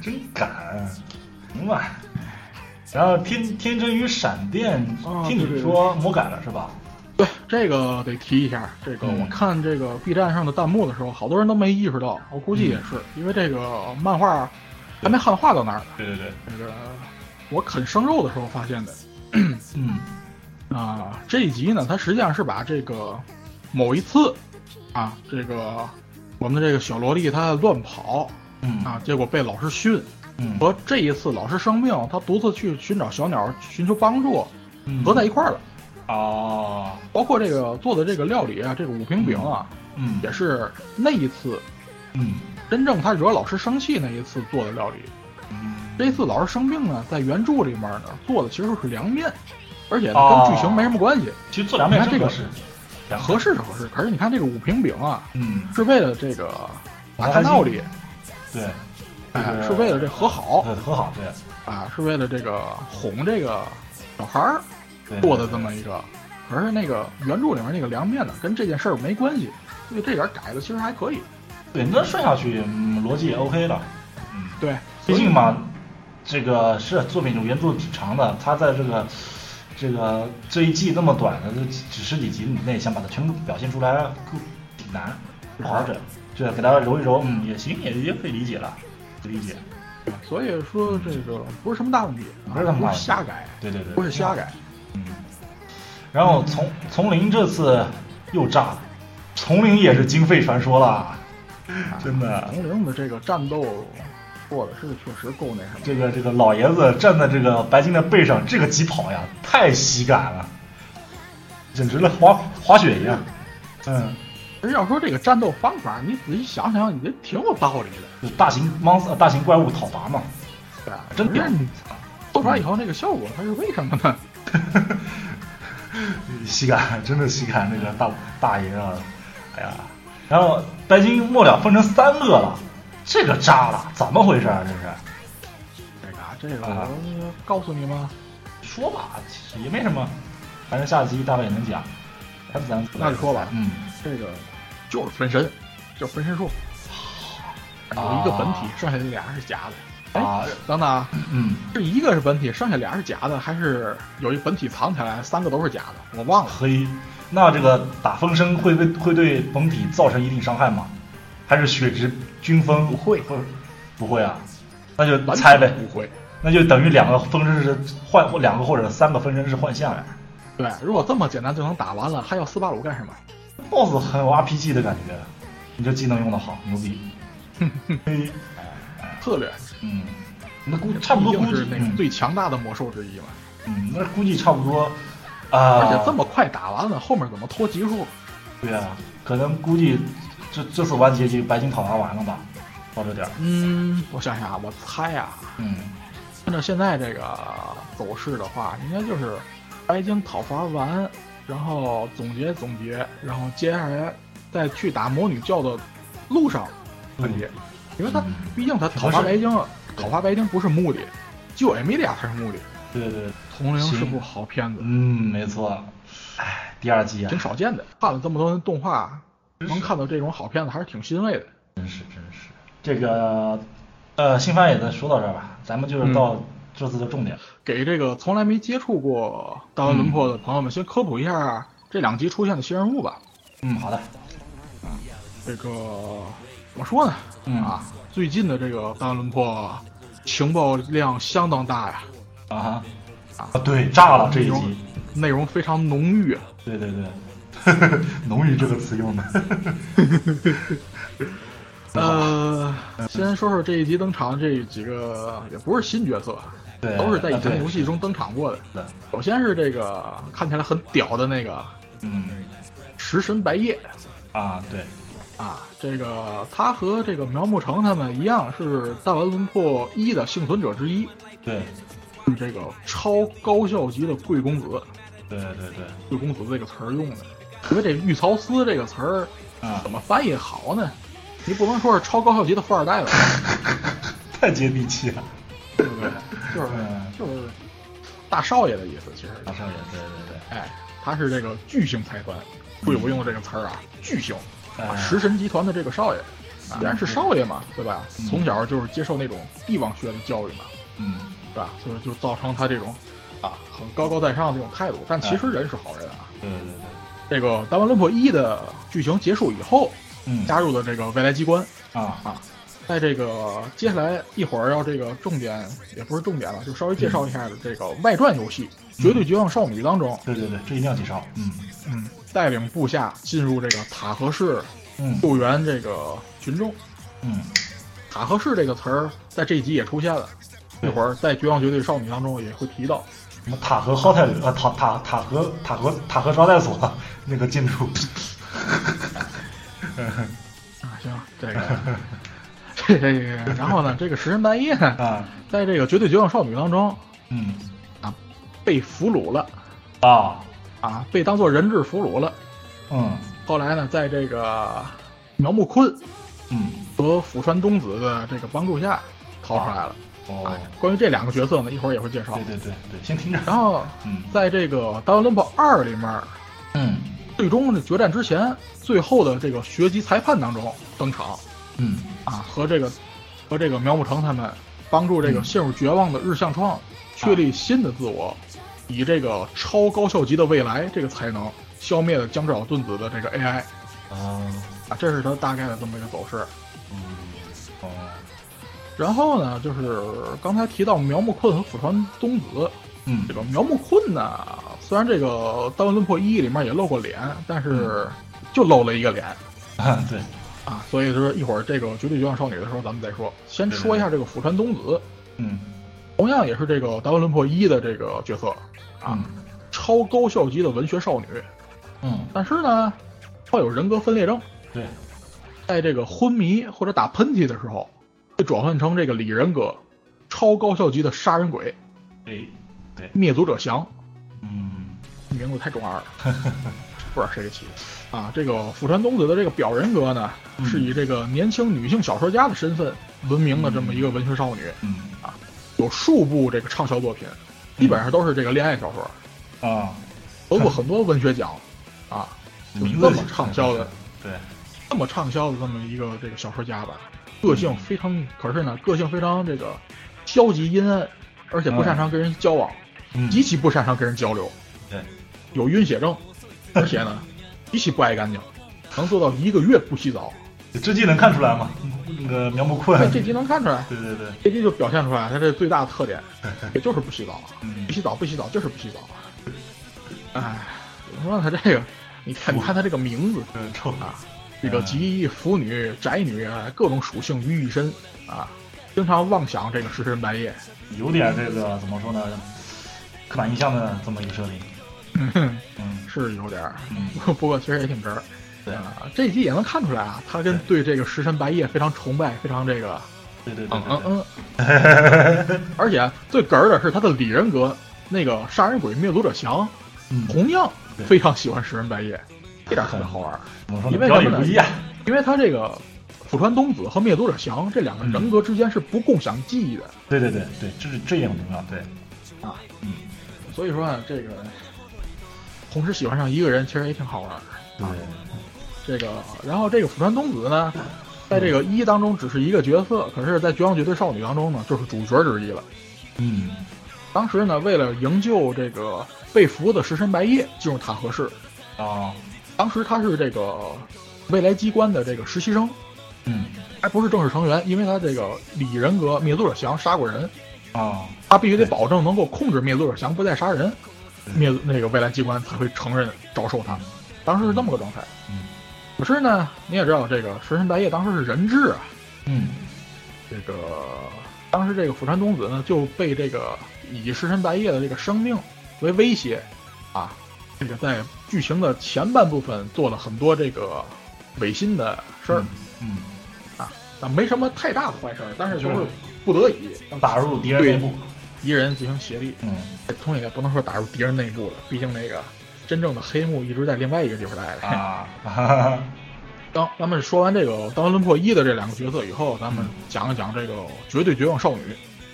真敢，行吧。然后天天真与闪电，听你说魔改了是吧？对这个得提一下，这个我看这个 B 站上的弹幕的时候，好多人都没意识到，我估计也是因为这个漫画还没汉化到那儿。对对对，这个我啃生肉的时候发现的。嗯啊，这一集呢，它实际上是把这个某一次啊，这个我们的这个小萝莉她乱跑，嗯啊，结果被老师训，嗯，和这一次老师生病，她独自去寻找小鸟寻求帮助，合在一块儿了。哦，包括这个做的这个料理啊，这个五平饼啊，嗯，也是那一次，嗯，真正他惹老师生气那一次做的料理。嗯，这次老师生病呢，在原著里面呢做的其实是凉面，而且呢跟剧情没什么关系。其实做凉面这个是合适是合适，可是你看这个五平饼啊，嗯，是为了这个打开闹里，对，哎，是为了这和好，和好，对，啊，是为了这个哄这个小孩儿。做的这么一个，可是那个原著里面那个凉面呢，跟这件事儿没关系，所以这点改的其实还可以。对，那顺下去逻辑也 OK 了。嗯，对，毕竟嘛，这个是作品原著挺长的，他在这个这个这一季那么短的就几十几集以内，想把它全部表现出来，挺难。玩着，这给他揉一揉，嗯，也行，也也可以理解了，理解。所以说这个不是什么大问题，不是什么大问题，瞎改。对对对，不是瞎改。嗯，然后丛丛林这次又炸了，丛林也是经费传说了，真的。丛林的这个战斗做的是确实够那什么。这个这个老爷子站在这个白金的背上，这个疾跑呀，太喜感了，简直了，滑滑雪一样。嗯，要说这个战斗方法，你仔细想想，也挺有道理的。就大型 monster 大型怪物讨伐嘛，对啊，真的。做出来以后那个效果，它是为什么呢？喜感，真的喜感，那个大大爷啊，哎呀，然后白金末了分成三个了，这个渣了，怎么回事啊？这是？这个这个我告诉你吗？说吧，其实也没什么，反正下集大概也能讲。咱那就说吧，嗯，这个就是分身，就是分身术，有一个本体，剩下的俩是假的。啊，等等啊，嗯，这一个是本体，剩下俩是假的，还是有一本体藏起来，三个都是假的？我忘了。嘿，那这个打风声会对会对本体造成一定伤害吗？还是血值均分？不会，不会啊，那就猜呗。不会。那就等于两个分身是换两个或者三个分身是换象呀。对，如果这么简单就能打完了，还要斯巴鲁干什么？BOSS 很有 RPG 的感觉，你这技能用的好，牛逼。嘿，策略，嗯，那估差不多估计毕竟是那个最强大的魔兽之一嘛。嗯，那估计差不多啊。而且这么快打完了，后面怎么拖集数？对啊，可能估计这这次完结局白金讨伐完了吧，到这点儿。嗯，我想想啊，我猜啊，嗯，按照现在这个走势的话，应该就是白金讨伐完，然后总结总结，然后接下来再去打魔女教的路上完结，因为他嗯毕竟他讨伐白金，讨伐白金不是目的，救艾米莉亚才是目的。对对对，铜铃是部好片子，嗯，没错。哎，第二季啊，挺少见的。看了这么多动画，能看到这种好片子，还是挺欣慰的。真是真是。这个呃，新番也再说到这儿吧，咱们就是到这次的重点。给这个从来没接触过大文轮廓的朋友们，先科普一下这两集出现的新人物吧。嗯，好的。这个怎么说呢？嗯啊，最近的这个大文轮廓情报量相当大呀，啊哈啊啊，对，炸了这一集。内容非常浓郁。对对对，浓郁这个词用的。呃，先说说这一集登场这几个，也不是新角色，对都是在以前游戏中登场过的。对，首先是这个看起来很屌的那个嗯食神白夜啊，对，啊，这个他和这个苗木成他们一样是大丸轮破一的幸存者之一，对，是这个超高校级的贵公子。对对对，贵公子这个词儿用的，因为这玉曹司这个词儿啊怎，么翻译好呢？你不能说是超高校级的富二代吧，太接地气了。对不对？就是嗯就是大少爷的意思，其实。大少爷，对对对，哎，他是这个巨型财团，贵不用的这个词儿啊，巨星啊，哎食神集团的这个少爷，既然是少爷嘛，对吧？嗯从小就是接受那种帝王学的教育嘛，嗯，对吧？所以就造成他这种啊很高高在上的这种态度，但其实人是好人啊。对对对，这个《大湾轮破一》的剧情结束以后，嗯加入的这个未来机关啊，啊，在这个接下来一会儿要这个重点也不是重点了，就稍微介绍一下的这个外传游戏《绝对绝望少女》当中，对对对，这一定要介绍。嗯嗯，带领部下进入这个塔河市嗯救援这个群众。嗯，塔河市这个词儿在这一集也出现了，一会儿在《绝望绝对少女》当中也会提到。什么塔河浩太呃塔塔塔河塔河塔河招待所 那个进出。啊，行，这个，这这个，然后呢，这个食神白夜在这个绝对绝望少女当中嗯啊被俘虏了啊，啊，被当做人质俘虏了。嗯后来呢，在这个苗木坤嗯，和福川冬子的这个帮助下逃出来了。哦。哎，，关于这两个角色呢，一会儿也会介绍。对。对对对，先听着。然后嗯。在这个《大乱伦跑二》里面，嗯。最终的决战之前，最后的这个学级裁判当中登场。嗯。啊，和这个和这个苗木成他们帮助这个嗯。陷入绝望的日向创确立新的自我，以这个超高效级的未来这个才能消灭了江之岛盾子的这个 AI 啊啊，这是他大概的这么一个走势。嗯哦然后呢，就是刚才提到苗木坤和福川冬子，嗯。这个苗木坤呢，虽然这个《单文论破一》里面也露过脸，但是就露了一个脸。啊 对。啊，所以说一会儿这个绝对绝望少女的时候咱们再说。先说一下这个福川冬子，嗯。同样也是这个《大乱论破一》的这个角色啊，嗯。超高校级的文学少女，嗯。但是呢，患有人格分裂症，对。在这个昏迷或者打喷嚏的时候，会转换成这个李人格，超高校级的杀人鬼。哎对灭族者降。嗯。名字太中二了，不知道谁给起的。啊。这个福川东子的这个表人格呢，嗯。是以这个年轻女性小说家的身份闻名的这么一个文学少女，嗯。有数部这个畅销作品，基本上都是这个恋爱小说，啊，得过很多文学奖。啊。就这么畅销的，对。这这么畅销的这么一个这个小说家吧，个性非常，可是呢，个性非常这个消极阴暗，而且不擅长跟人交往，嗯。极其不擅长跟人交流，对，有晕血症，而且呢，极其不爱干净，能做到一个月不洗澡。这集能看出来吗？那个苗木困，这这集能看出来，对对对，这集就表现出来他这最大的特点，也就是不洗澡，嗯。不洗澡不洗澡就是不洗澡。哎，怎么说呢？他这个，你看你看他这个名字。嗯，臭。啊，这个集腐女、宅女啊各种属性于一身啊，经常妄想这个食神白夜。有点这个怎么说呢？刻板印象的这么一个设定。嗯哼，嗯是有点儿，嗯，不过其实也挺哏儿。对啊，这一集也能看出来啊，他跟对这个食神白夜非常崇拜，非常这个对对对嗯对嗯对，嗯。而且最哏儿的是他的里人格，那个杀人鬼灭族者降，嗯，同样非常喜欢食人白夜，这点儿特别好玩儿。怎么说呢？因为什么呢准不一样。因为他这个浦川东子和灭族者翔这两个人格之间是不共享记忆的对对对对，这是这也很重要。对，啊，嗯，所以说呢，这个同时喜欢上一个人其实也挺好玩儿。对，这个，然后这个浦川东子呢，在这个一当中只是一个角色，可是，在《绝望绝对少女》当中呢，就是主角之一了。嗯当时呢，为了营救这个被俘的食神白夜进入塔河市，啊，当时他是这个未来机关的这个实习生，嗯。还不是正式成员，因为他这个李人格灭族者翔杀过人，啊，他必须得保证能够控制灭族者翔不再杀人，灭那个未来机关才会承认招收他。当时是这么个状态。嗯。可是呢，你也知道，这个石神白夜当时是人质啊，嗯。这个当时这个釜山冬子呢就被这个以石神白夜的这个生命为威胁啊，这个在剧情的前半部分做了很多这个违心的事儿、嗯，啊，但没什么太大的坏事儿，但是就是是不得已打入敌人内部。敌人进行协力，嗯，同时也不能说打入敌人内部了，毕竟那个真正的黑幕一直在另外一个地方待着。啊 当咱们说完这个《当伦破一》的这两个角色以后，咱们讲一讲这个《绝对绝望少女》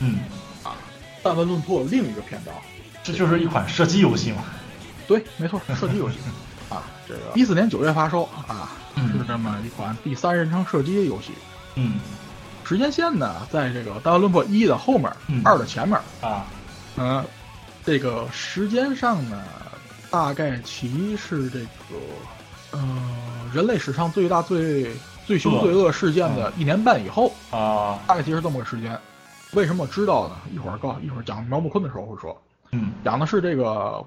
嗯，啊，弹丸论破另一个篇章。这就是一款射击游戏嘛。对，没错，射击游戏 啊，这个一四年九月发售啊，嗯是这么一款第三人称射击游戏。嗯时间线呢，在这个《弹丸论破一》的后面，嗯二的前面。啊，嗯、这个时间上呢，大概其是这个，呃，人类史上最大最最凶最恶事件的一年半以后，啊，大概其实这么个时间。为什么知道呢？一会儿告，一会儿讲苗木坤的时候会说，嗯讲的是这个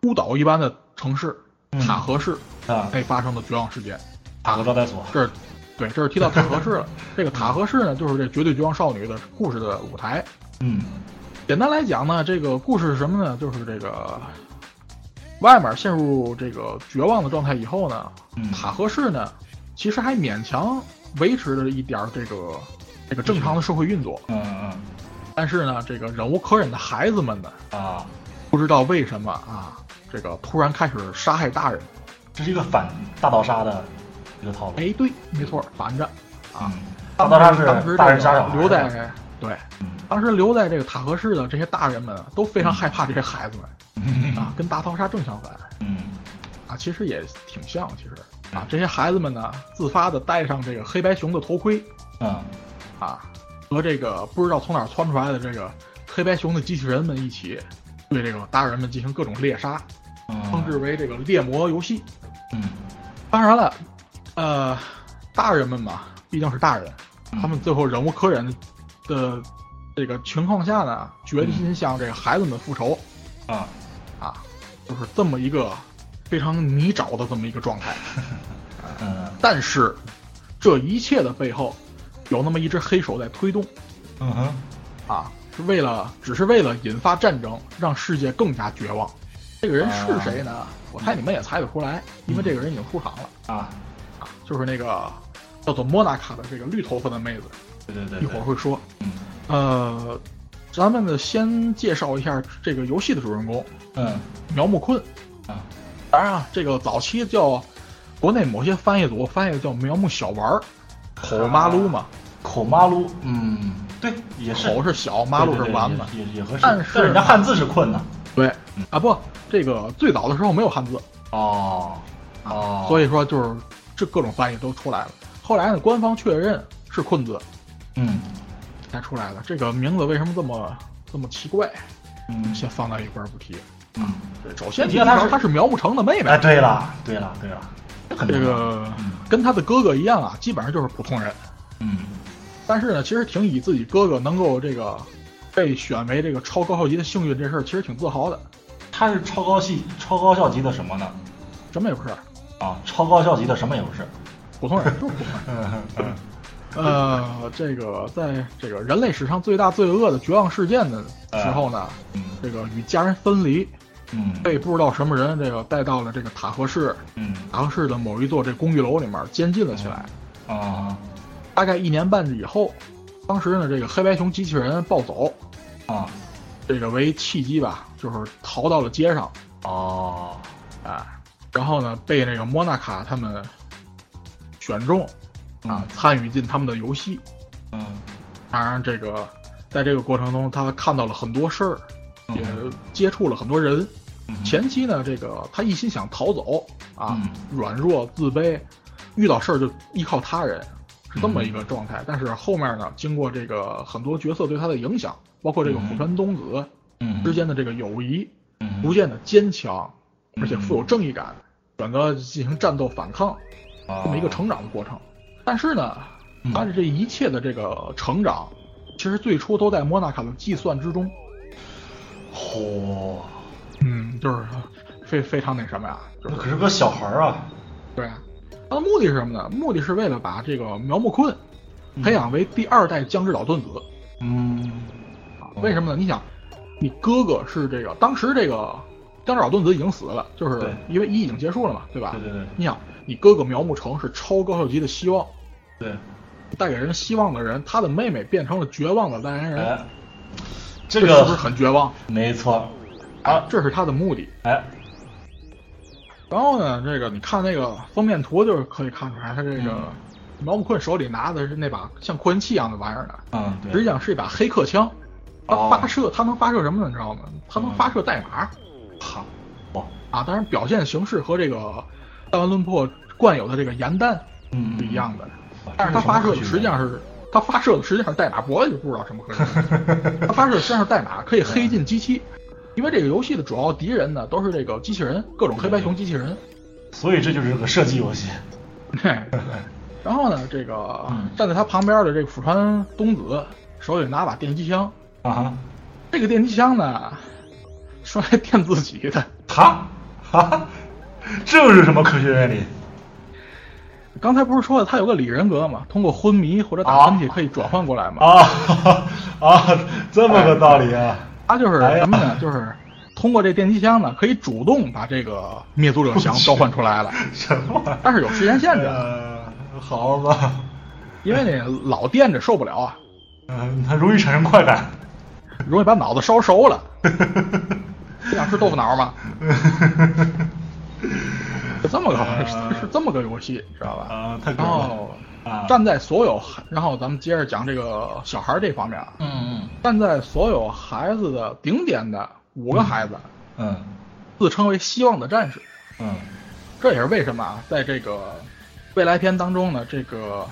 孤岛一般的城市嗯塔河市啊，内发生的绝望事件。塔河招待所。这是，对，这是提到塔河市了。这个塔河市呢，就是这绝对绝望少女的故事的舞台。嗯简单来讲呢，这个故事是什么呢？就是这个外面陷入这个绝望的状态以后呢，嗯塔河市呢，其实还勉强维持着一点这个这个正常的社会运作。嗯嗯但是呢，这个忍无可忍的孩子们呢，啊，不知道为什么啊，这个突然开始杀害大人。这是一个反大逃杀的一个套路。哎，对，没错，反着。啊。嗯，大逃杀是当时大人杀小孩留在对，嗯。当时留在这个塔河市的这些大人们都非常害怕这些孩子们啊，跟大逃杀正相反。嗯。啊，其实也挺像，其实。啊，这些孩子们呢自发的戴上这个黑白熊的头盔。嗯。啊，和这个不知道从哪儿窜出来的这个黑白熊的机器人们一起对这个大人们进行各种猎杀，称之嗯为这个猎魔游戏。嗯当然了，呃，大人们嘛，毕竟是大人，嗯他们最后忍无可忍的这个情况下呢，决心向这个孩子们复仇啊啊，就是这么一个非常泥沼的这么一个状态。嗯但是，这一切的背后，有那么一只黑手在推动嗯哼啊，是为了只是为了引发战争，让世界更加绝望。这个人是谁呢？我猜你们也猜得出来，因为这个人已经出场了。啊，啊，就是那个叫做莫娜卡的这个绿头发的妹子，对对对，一会儿会说。嗯。呃，咱们呢先介绍一下这个游戏的主人公嗯。苗木坤。啊当然啊，这个早期叫国内某些翻译组翻译的叫苗木小丸儿，口马撸嘛，口马撸，嗯，对，也是口是小，马撸对对是丸嘛。也也也合适。但是人家汉字是困的。对啊，不，这个最早的时候没有汉字，哦哦，所以说就是这各种翻译都出来了。后来呢，官方确认是困字嗯才出来的。这个名字为什么这么这么奇怪？嗯先放到一块儿不提。嗯，首先，你看她是她是苗木成的妹妹，哎，对了对了对了，这个嗯跟他的哥哥一样啊，基本上就是普通人。嗯但是呢，其实挺以自己哥哥能够这个被选为这个超高校级的幸运这事儿，其实挺自豪的。他是超高系超高校级的什么呢？什么也不是，啊，超高校级的什么也不是。普通人就是普通人。嗯嗯呃，这个在这个人类史上最大罪恶的绝望事件的时候呢，嗯这个与家人分离，嗯被不知道什么人这个带到了这个塔河市，嗯塔河市的某一座这公寓楼里面监禁了起来。啊大概一年半以后，当时呢这个黑白熊机器人暴走，啊这个为契机吧，就是逃到了街上哦啊，然后呢被那个莫纳卡他们选中啊，参与进他们的游戏。嗯当然，这个在这个过程中，他看到了很多事儿，嗯也接触了很多人。嗯前期呢，这个他一心想逃走啊，嗯软弱自卑，遇到事儿就依靠他人，是这么一个状态。但是后面呢，经过这个很多角色对他的影响，包括这个嗯虎川东子嗯之间的这个友谊，嗯逐渐的坚强，而且嗯富有正义感，选择进行战斗反抗，这么一个成长的过程。但是呢，他的这一切的这个成长，其实最初都在莫纳卡的计算之中。嚯，嗯，就是非非常那什么呀，就是那可是个小孩儿啊。对啊，他的目的是什么呢？目的是为了把这个苗木坤嗯培养为第二代江之岛盾子嗯啊。为什么呢？你想，你哥哥是这个，当时这个江之岛盾子已经死了，就是因为一已经结束了嘛，对吧？对对对你想，你哥哥苗木成是超高校级的希望，对，带给人希望的人，他的妹妹变成了绝望的代言人，哎，这个这是不是很绝望？没错啊，这是他的目的。哎，然后呢，这个你看那个封面图，就是可以看出来，他这个毛姆困手里拿的是那把像扩音器一样的玩意儿的，嗯对，实际上是一把黑客枪。它哦发射，它能发射什么呢？你知道吗？它能发射代码好，哇，啊！当然，表现形式和这个弹丸论破惯有的这个盐弹嗯是一样的，哇但是它发射的实际上是它发射的实际上是代码，我也就不知道什么科学。它发射实际上是代码，可以黑进机器。因为这个游戏的主要敌人呢，都是这个机器人，各种黑白熊机器人。所以这就是个射击游戏。嘿，然后呢，这个嗯站在他旁边的这个福川东子手里拿把电击枪，啊，这个电击枪呢，说来电自己的。哈哈，这又是什么科学原理？刚才不是说了他有个里人格吗？通过昏迷或者打喷嚏可以转换过来吗？啊 啊，这么个道理啊！他就是什么呢？就是通过这电击枪呢，可以主动把这个灭族者翔召唤出来了，什么？但是有时间限制，呃，好吧，因为那老电着受不了啊，嗯，它容易产生快感。容易把脑子烧熟了。你想吃豆腐脑吗？是这么个呃是这么个游戏，知道吧？啊，太然高后了啊！站在所有，然后咱们接着讲这个小孩这方面啊，嗯站在所有孩子的顶点的五个孩子，嗯。自称为希望的战士。嗯。这也是为什么啊，在这个未来篇当中呢，这个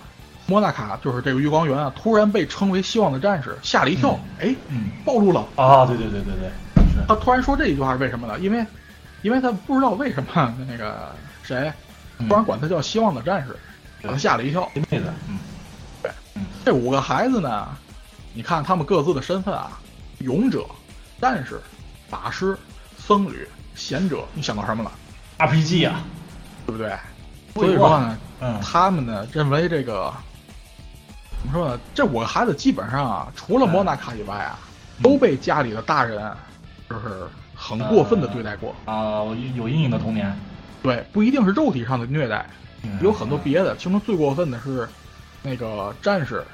莫纳卡就是这个月光源啊，突然被称为希望的战士，吓了一跳，哎，嗯。暴露了。啊，对对对对对，是。他突然说这一句话是为什么呢？因为，因为他不知道为什么那个谁突然管他叫希望的战士，给他吓了一跳。一妹子，嗯对，嗯这五个孩子呢，你看他们各自的身份啊，勇者、战士、法师、僧侣、贤者，你想到什么了？，RPG 啊，对不对？所以说呢，嗯他们呢认为这个怎么说呢？这五个孩子基本上啊，除了莫纳卡以外啊，嗯都被家里的大人就是很过分的对待过。啊，我有阴影的童年，对，不一定是肉体上的虐待，嗯有很多别的。其中最过分的是那个战士，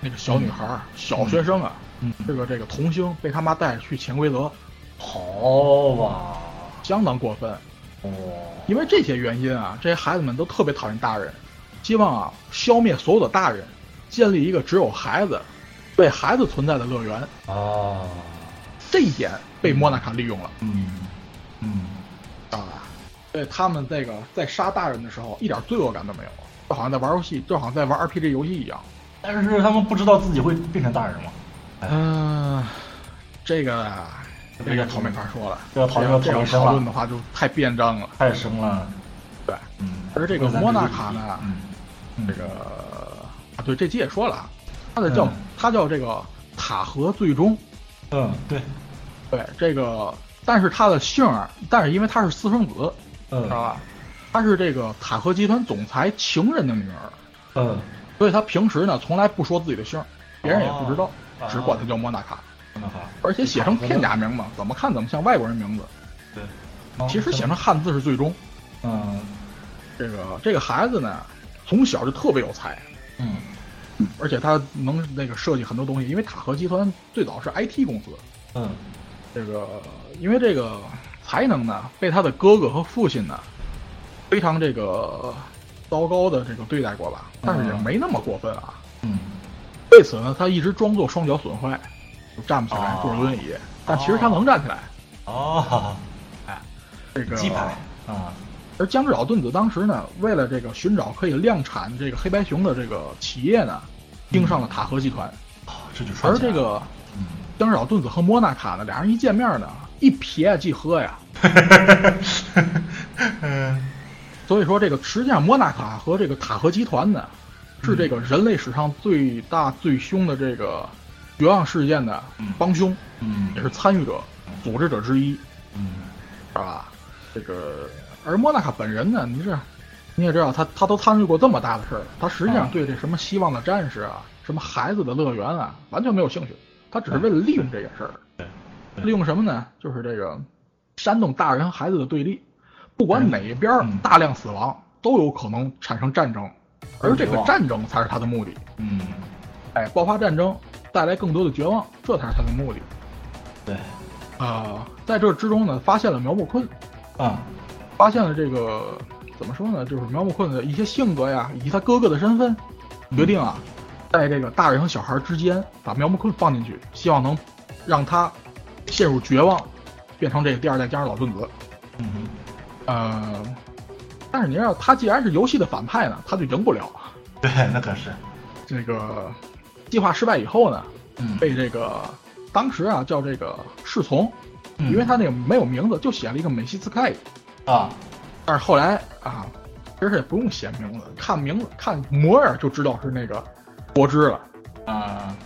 那个小女孩儿、小学生啊，嗯这个这个童星被他妈带着去潜规则，好吧，相当过分。哦，因为这些原因啊，这些孩子们都特别讨厌大人，希望啊消灭所有的大人，建立一个只有孩子、为孩子存在的乐园。啊，这一点被莫娜卡利用了嗯嗯啊。对他们这个在杀大人的时候一点罪恶感都没有，就好像在玩游戏，就好像在玩 RPG 游戏一样。但是他们不知道自己会变成大人吗？嗯、这个这个讨没法说了，这个讨论这个讨论的话就太辩证了。太深了。对，嗯，而这个莫纳卡呢，这个啊，对，这期也说了，啊，它的叫、嗯它叫这个塔河最终，嗯，对，对这个，但是他的姓儿，但是因为他是私生子，嗯。知道吧？他是这个塔河集团总裁情人的女儿，嗯，所以他平时呢从来不说自己的姓儿，别人也不知道，哦只管他叫莫纳卡，那好，而且写成片假名嘛，怎么看怎么像外国人名字。对，其实写成汉字是最终。嗯。这个这个孩子呢，从小就特别有才，嗯。而且他能那个设计很多东西，因为塔河集团最早是 IT 公司，嗯。这个因为这个才能呢，被他的哥哥和父亲呢非常这个糟糕的这个对待过吧，但是也没那么过分啊。嗯，为此呢，他一直装作双脚损坏，就站不起来，哦坐着轮椅。但其实他能站起来。哦，哎这个鸡排啊，而江之岛盾子当时呢，为了这个寻找可以量产这个黑白熊的这个企业呢，盯上了塔河集团。哦这就说而这个嗯江之岛盾子和莫纳卡呢，俩人一见面呢，一撇即喝呀。嗯 所以说，这个实际上莫纳卡和这个塔河集团呢，是这个人类史上最大最凶的这个绝望事件的帮凶，嗯也是参与者、组织者之一，嗯是吧？这个而莫纳卡本人呢，你这你也知道，他他都参与过这么大的事儿，他实际上啊对这什么希望的战士啊、什么孩子的乐园啊，完全没有兴趣，他只是为了利用这件事儿。利用什么呢？就是这个煽动大人和孩子的对立，不管哪一边大量死亡，都有可能产生战争，而这个战争才是他的目的。嗯，哎，爆发战争带来更多的绝望，这才是他的目的。对，啊、在这之中呢，发现了苗木坤，啊发现了这个怎么说呢？就是苗木坤的一些性格呀，以及他哥哥的身份，决定啊，在这个大人和小孩之间把苗木坤放进去，希望能让他陷入绝望，变成这个第二代加尔老顿子。嗯呃，但是你知道，他既然是游戏的反派呢，他就赢不了。对，那可是，这个计划失败以后呢，嗯被这个当时啊叫这个侍从，嗯因为他那个没有名字，就写了一个美西斯凯。啊但是后来啊，其实也不用写名字，看名字看模样就知道是那个柏芝了。啊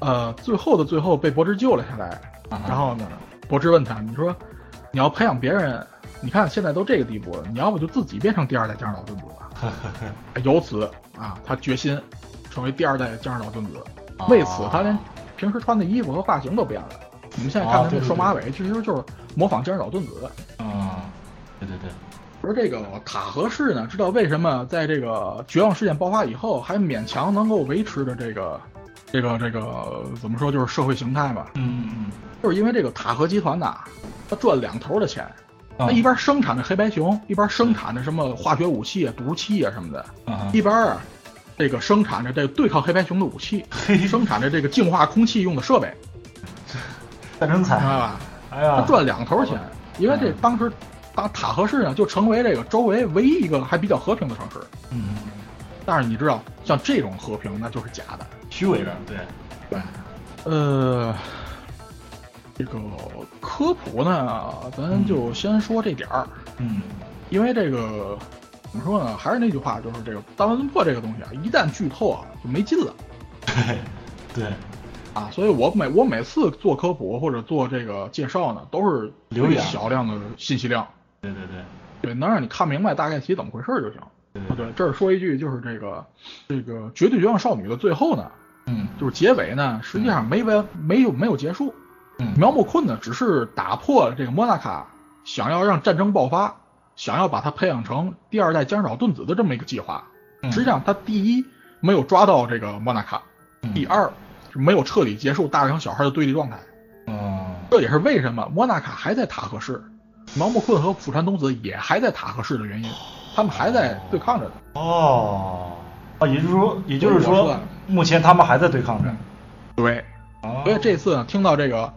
呃，最后的最后被柏芝救了下来，啊然后呢，柏芝问他：“你说你要培养别人，你看现在都这个地步了，你要不就自己变成第二代江岛盾子吧？” 由此啊，他决心成为第二代江岛盾子。啊为此，他连平时穿的衣服和发型都变了。你们现在看他那啊对对个双马尾，其实就是模仿江岛盾子。啊，对对对，而这个塔和氏呢，知道为什么在这个绝望事件爆发以后，还勉强能够维持着这个、这个、这个怎么说，就是社会形态吧？嗯嗯就是因为这个塔河集团呐，它赚两头的钱，嗯，它一边生产着黑白熊，一边生产着什么化学武器啊、毒气啊什么的，啊一边啊，这个生产着这个对抗黑白熊的武器，嘿，生产着这个净化空气用的设备，战争彩明，白吧？哎呀，他赚两头钱，因为这嗯当时当塔河市呢，就成为这个周围唯一一个还比较和平的城市。嗯，但是你知道，像这种和平那就是假的。虚伪的，对，对，呃，这个科普呢，咱就先说这点儿，嗯。因为这个怎么说呢？还是那句话，就是这个大乱破这个东西啊，一旦剧透啊，就没劲了。对。对，啊，所以我每我每次做科普或者做这个介绍呢，都是留一小量的信息量，对对对，对，能让你看明白大概其怎么回事就行。对对，对，这儿说一句，就是这个这个绝对绝望少女的最后呢，嗯就是结尾呢，实际上没完没有没有结束。嗯苗木坤呢，只是打破了这个莫纳卡想要让战争爆发，想要把他培养成第二代江岛盾子的这么一个计划。嗯实际上，他第一没有抓到这个莫纳卡，嗯第二是没有彻底结束大人和小孩的对立状态。嗯这也是为什么莫纳卡还在塔克市，苗木坤和釜山东子也还在塔克市的原因，他们还在对抗着呢。哦啊，也就是说，也就是说，目前他们还在对抗着。对，哦所以这次呢，听到这个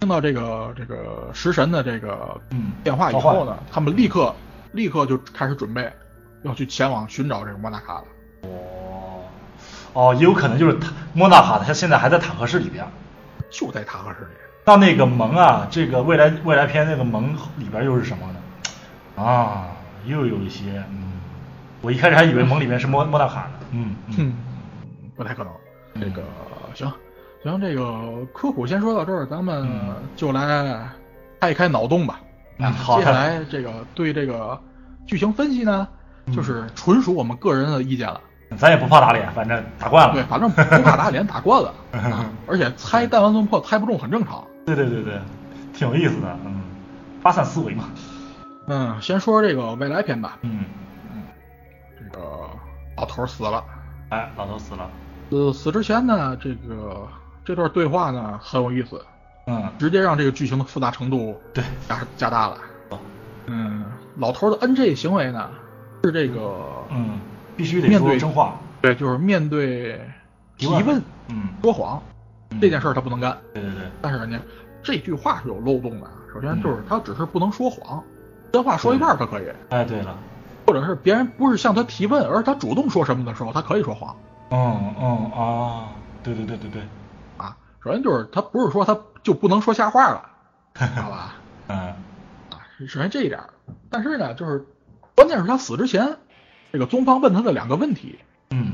听到这个这个食神的这个嗯电话以后呢，他们立刻立刻就开始准备要去前往寻找这个莫纳卡了。哦，哦，也有可能就是塔莫纳卡，他现在还在塔克市里边。就在塔克市里。那那个盟啊，这个未来未来篇那个盟里边又是什么呢？啊，又有一些，嗯，我一开始还以为盟里面是莫莫纳卡呢。嗯嗯嗯，不太可能。这个行行，这个科普先说到这儿，咱们嗯就来开一开脑洞吧。嗯好接下来这个对这个剧情分析呢，嗯就是纯属我们个人的意见了。咱也不怕打脸，反正打惯了。对，反正不怕打脸，打惯了。啊而且猜弹丸论破猜不中很正常。对对对对，挺有意思的，嗯，发散思维嘛。嗯，先说这个未来篇吧。嗯嗯，这个老头死了，哎，老头死了。呃，死之前呢，这个这段对话呢很有意思，嗯，直接让这个剧情的复杂程度对，加加大了。哦嗯，老头儿的 NG 行为呢是这个，嗯，必须得面对说真话。对，就是面对提问嗯，说谎嗯这件事儿他不能干。对对对，但是呢，这句话是有漏洞的。首先嗯就是他只是不能说谎，真话说一半儿他可以，哎，对了，或者是别人不是向他提问，而是他主动说什么的时候，他可以说谎嗯嗯啊，对对对对对，啊。首先就是他不是说他就不能说瞎话了，好吧？嗯啊，首先这一点儿，但是呢，就是关键是他死之前，这个宗方问他的两个问题，嗯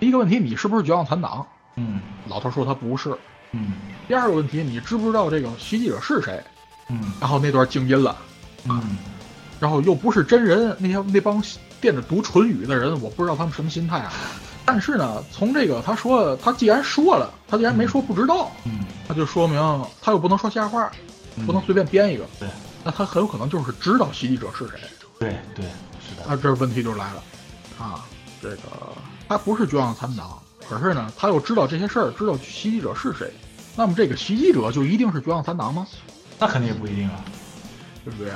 第一个问题你是不是绝望残党？嗯老头说他不是。嗯第二个问题你知不知道这个袭击者是谁？嗯然后那段静音了，嗯然后又不是真人，那些那帮垫着读唇语的人，我不知道他们什么心态啊。但是呢，从这个他说，他既然说了，他既然没说不知道，嗯，那就说明他又不能说瞎话，嗯不能随便编一个，对那他很有可能就是知道袭击者是谁。对对，是的，那这问题就来了，啊，这个他不是绝望残党，可是呢，他又知道这些事儿，知道袭击者是谁，那么这个袭击者就一定是绝望残党吗？那肯定也不一定啊。对不对？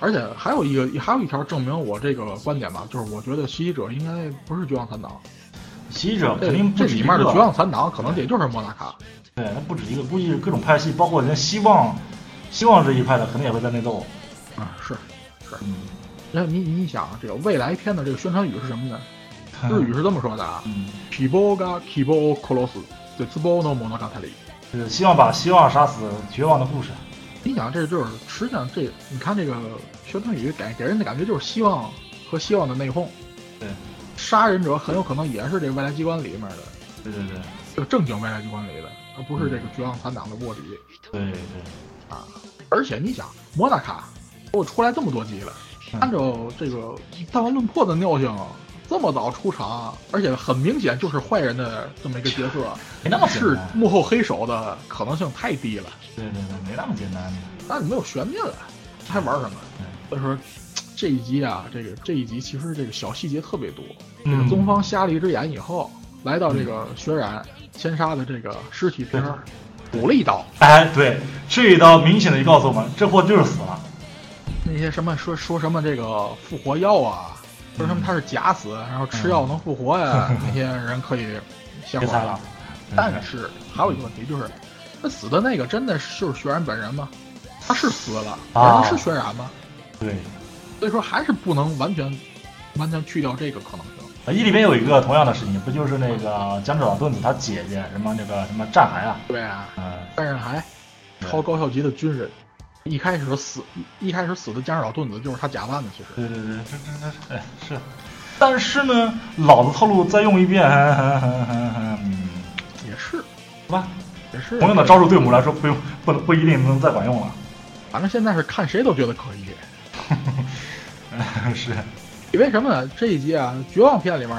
而且还有一个，还有一条证明我这个观点吧，就是我觉得袭击者应该不是绝望三党，袭击者这肯定不止一这里面的绝个，望残党可能也就是莫纳卡。对，那不止一个，估计各种派系，包括人希望希望这一派的，肯定也会在内斗。啊，是是。嗯然后你你想，这个未来篇的这个宣传语是什么呢？日语是这么说的啊嗯， ：“希望が希望を殺す絶望の物語。就是希望把希望杀死绝望的故事。你想，这就是实际上这你看这个宣传语给给人的感觉就是希望和希望的内讧。 对杀人者很有可能也是这个未来机关里面的，对对对这个正经未来机关里的，而不是这个绝望残党的卧底。对对，啊，而且你想，莫纳卡都出来这么多集了，嗯按照这个弹丸论破的尿性，这么早出场，而且很明显就是坏人的这么一个角色，没那么简是。幕后黑手的可能性太低了，对对对，没那么简单的。那你没有悬念了，还玩什么？所以说这一集啊，这个这一集其实这个小细节特别多。这个嗯宗方瞎了一只眼以后，来到这个血染千沙的这个尸体边儿，补了一刀。哎，对，这一刀明显的就告诉我们，这货就是死了。那些什么说说什么这个复活药啊，说什么他是假死，然后吃药能复活呀，那些人可以别猜了。但是还有一个问题就是，那死的那个真的是就是血染本人吗？他是死了，人是他是血染吗？对，所以说还是不能完全完全去掉这个可能性。啊一里边有一个同样的事情，不就是那个江之岛盾子他姐姐什么那个什么战骸啊？对啊，嗯，但是还超高校级的军人，一开始死一一开始死的江之岛盾子就是他假扮的，其实。对对对，这这这，哎是。但是呢，老子套路再用一遍，嗯，也是，是吧？也是。同样的招数对我们来说不用不不一定能再管用了。反正现在是看谁都觉得可以。是，因为什么呢？这一集啊，绝望篇里面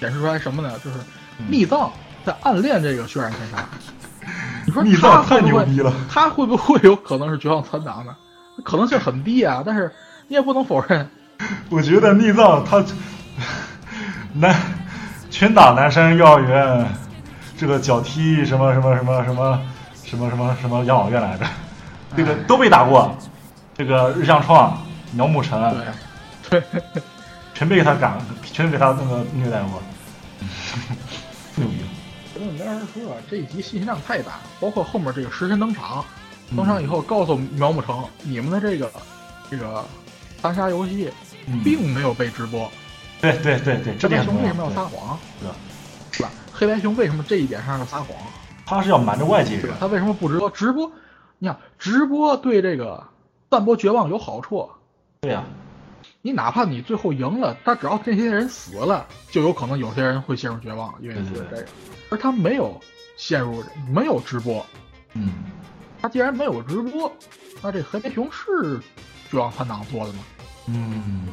显示出来什么呢？就是嗯密藏在暗恋这个血染天杀。你说密藏太牛逼了，他会不会有可能是绝望残党呢？可能性很低啊，但是你也不能否认。我觉得逆藏他男拳打男生幼儿园，这个脚踢什么什么什么什么什么什么什么养老院来着，这个哎都被打过。这个日向创、鸟木成，对，对，全被他赶，全被他那个虐待过，牛逼。这没人说啊，这一集信息量太大，包括后面这个食神登场，登场以后告诉苗木成，你们的这个这个三杀游戏嗯并没有被直播。对对对对，这黑白熊为什么要撒谎？对吧？是吧？黑白熊为什么这一点上要撒谎？他是要瞒着外界人对吧？，他为什么不直播？直播，你想直播对这个散播绝望有好处。对呀、你哪怕你最后赢了，他只要这些人死了，就有可能有些人会陷入绝望，因为是这个。而他没有陷入，没有直播，嗯，他既然没有直播，那这黑白熊是绝望残党做的吗？嗯，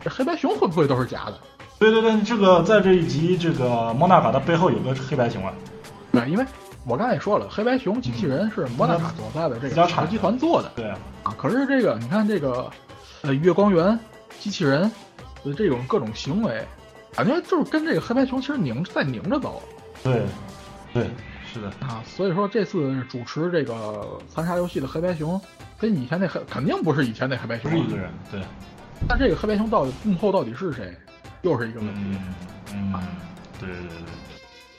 这黑白熊会不会都是假的？对对对，这个在这一集，这个莫纳卡的背后有个黑白熊啊，对，因为我刚才也说了，黑白熊机器人是莫纳卡所在的这个集团做的对啊，啊。可是这个你看这个，呃，月光源机器人的这种各种行为，感觉就是跟这个黑白熊其实拧在拧着走对，对，是的，啊。所以说这次主持这个残杀游戏的黑白熊，跟以前那黑肯定不是以前那黑白熊啊，不是一个人，对，但这个黑白熊到底幕后到底是谁，又是一个问题。嗯。嗯，对对对。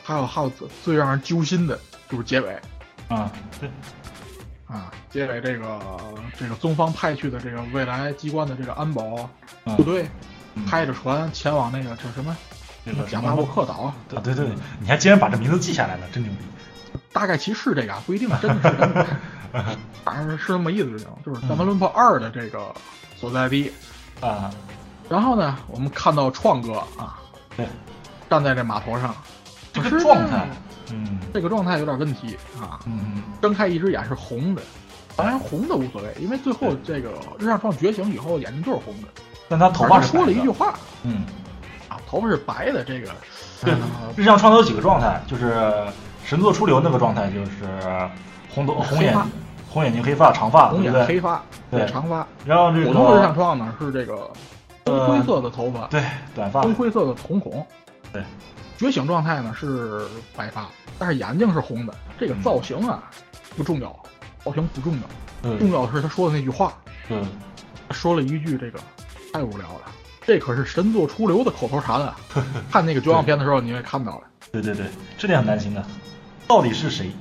还有还有最最让人揪心的就是结尾，啊，对，啊，结尾这个这个宗方派去的这个未来机关的这个安保嗯部队，嗯开着船前往那个叫什么这个贾巴洛克岛，啊，对对对，你还竟然把这名字记下来了，真牛逼，大概其是这个啊，不一定真的是真的，反正是这么意思就行。就是《弹丸论破二》的这个所在地。啊，然后呢，我们看到创哥啊对，站在这码头上，这个状态，嗯。这个状态有点问题啊，嗯睁开一只眼是红的。当然红的无所谓，因为最后这个日向创觉醒以后眼睛就是红的。但他头发说了一句话。嗯，啊，头发是白的，这个日向创造有几个状态，就是神作出流那个状态，就是红头红眼红眼睛黑发长发，红眼对？黑发，对。长发。然后这个普通的日向创呢是这个呃棕灰色的头发，对短发，棕灰色的瞳孔。对，觉醒状态呢是白发，但是眼睛是红的。这个造型啊不重要，造型不重要，重嗯要的是他说的那句话。嗯，他说了一句这个太无聊了，这可是神作出流的口头禅啊！看那个绝望片的时候，你也看到了，对对对，这点很担心的，到底是谁？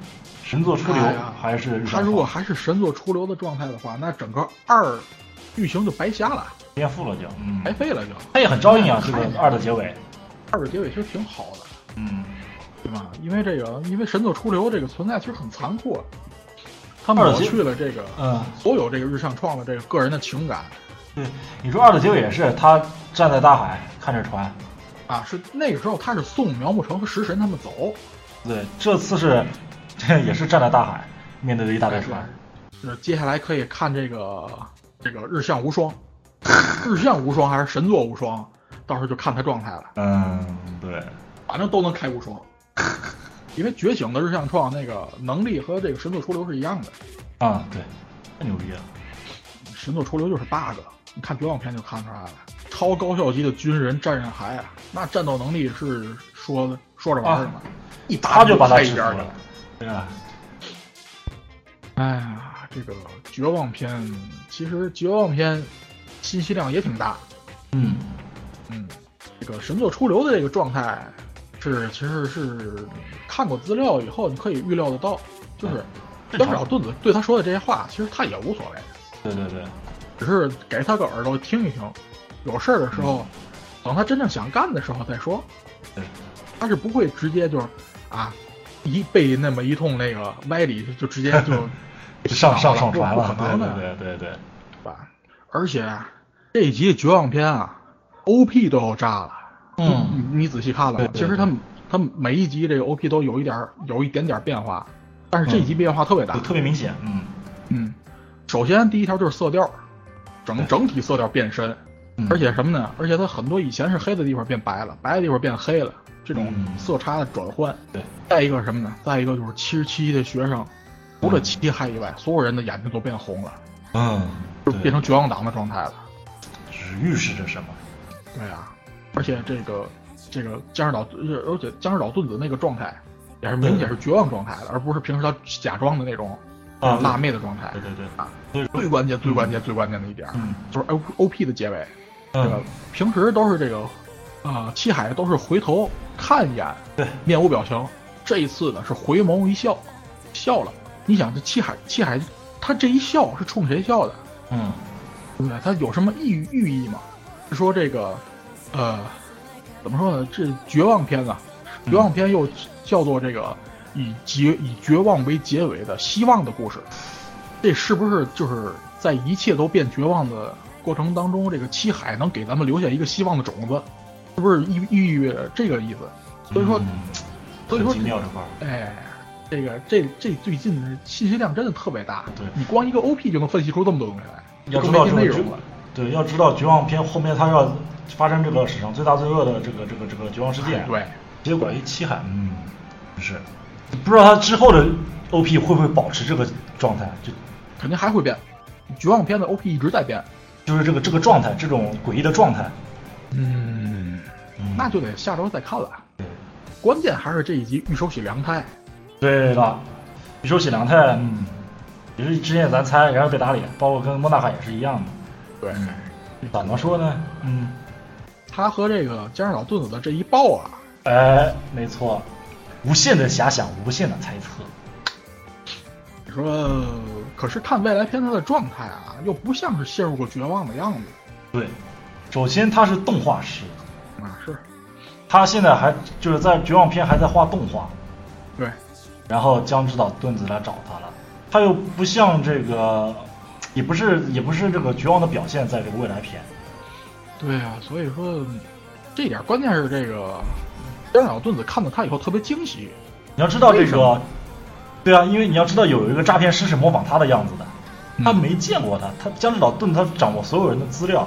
神作出流还是他如果还是神作出流的状态的话，那整个二剧情就白瞎了，颠覆了就？嗯白，费了就。他也很照应啊，这个二的结尾，二的结尾其实挺好的，嗯，对吧？因为这个，因为神作出流这个存在其实很残酷，他抹二的结去了这个嗯所有这个日向创的这个个人的情感。对，你说二的结尾也是他站在大海看着船，啊，是那个时候他是送苗木成和食神他们走，对，这次是这也是站在大海，面对着一大堆船，是接下来可以看这个这个日向无双，日向无双还是神作无双，到时候就看他状态了，嗯，对，反正都能开无双。因为觉醒的日向创那个能力和这个神作出流是一样的，啊，对，太牛逼了，神作出流就是 bug，你看绝望篇就看出来了，超高效级的军人战刃海啊，那战斗能力是说说着玩儿的嘛，一打就把他开一边去了，对啊，哎呀，这个绝望篇其实绝望篇信息量也挺大，嗯，嗯，这个神作出流的这个状态是其实是看过资料以后你可以预料得到，就是江岛盾子对他说的这些话，其实他也无所谓，对对对，只是给他个耳朵听一听，有事儿的时候，等他真正想干的时候再说。对，他是不会直接就是啊，一被那么一通那个歪理就直接 就上上上不船了，不可能的，对对对对对，吧？而且啊这一集绝望篇啊，OP 都要炸了。嗯，你你仔细看了其实他们他们每一集这个 OP 都有一点儿有一点点变化，但是这一集变化特别大。特别明显，嗯嗯，首先第一条就是色调，整整体色调变深，嗯而且什么呢？而且它很多以前是黑的地方变白了，白的地方变黑了，这种嗯色差的转换。对，再一个什么呢？再一个就是七十七的学生，除了七海以外，所有人的眼睛都变红了，嗯，就变成绝望党的状态了。只预示着什么？对啊，而且这个这个江之岛，而且江之岛盾子那个状态，也是明显是绝望状态的，而不是平时他假装的那种啊辣妹的状态对。对对，啊，最关键、最关键、最关键的一点，嗯就是 O O P 的结尾，这个嗯，平时都是这个，啊，七海都是回头看一眼，对，面无表情。这一次呢是回眸一笑，笑了，你想这七海七海，他这一笑是冲谁笑的？嗯，对不对？他有什么意寓意吗？是说这个，呃，怎么说呢？这绝望篇啊，绝望篇又叫做这个以结以绝望为结尾的希望的故事。这是不是就是在一切都变绝望的过程当中，这个七海能给咱们留下一个希望的种子？是不是意寓意着这个意思？所以说，嗯所以说很奇妙这块儿。哎，这个这这最近的信息量真的特别大。对你光一个 OP 就能分析出这么多东西来，要知道这个绝更没内容了。对，要知道绝望篇后面他要发生这个史上最大最恶的这个这个这个绝望事件，对，结果一七海，嗯，是，不知道他之后的 OP 会不会保持这个状态，就肯定还会变。绝望篇的 OP 一直在变。就是这个这个状态，这种诡异的状态，嗯，嗯那就得下周再看了。对，关键还是这一集玉手洗凉太。对了，一手洗凉太，嗯，也是之前咱猜，然后被打脸，包括跟莫纳卡也是一样的，对，怎么说呢？嗯，他和这个江上老盾子的这一爆啊，哎，没错，无限的遐想，无限的猜测，你说，可是看未来片他的状态啊，又不像是陷入过绝望的样子。对，首先他是动画师，啊。是，他现在还就是在绝望片还在画动画，对，然后江之岛盾子来找他了，他又不像这个，也不是也不是这个绝望的表现，在这个未来篇，对啊，所以说这一点关键是这个江上老盾子看到他以后特别惊喜。你要知道这个对啊，因为你要知道有一个诈骗师是模仿他的样子的，嗯他没见过他，他江之岛盾他掌握所有人的资料，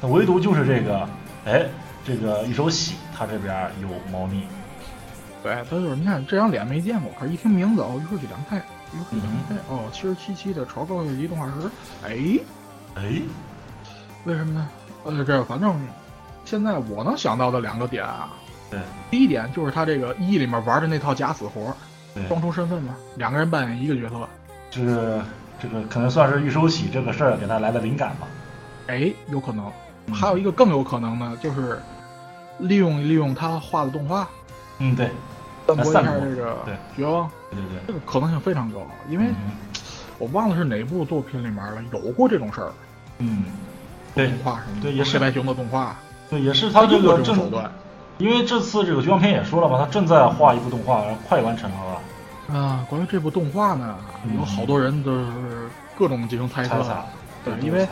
那唯独就是这个，哎，这个一手洗他这边有猫腻，对，他就是你看这张脸没见过，可是一听名字哦，御手洗凉太，御手洗凉太，哦，七十七期的潮高一级动画师，哎，哎，为什么呢？呃，这反正现在我能想到的两个点啊，对。第一点就是他这个一里面玩的那套假死活，对，双重身份嘛，两个人扮演一个角色，就是这个可能算是预收喜这个事儿给他来的灵感吧。哎，有可能。嗯。还有一个更有可能呢，就是利用利用他画的动画，嗯，对，散播一下这个对绝望，对对对，这个可能性非常高，因为嗯我忘了是哪部作品里面了，有过这种事儿，嗯，对动画什么的，对也是黑白熊的动画，对，也是他这个正手段。因为这次这个绝望篇也说了嘛，他正在画一部动画，然后快完成了吧？啊，关于这部动画呢，嗯有好多人都是各种进行猜测对，因为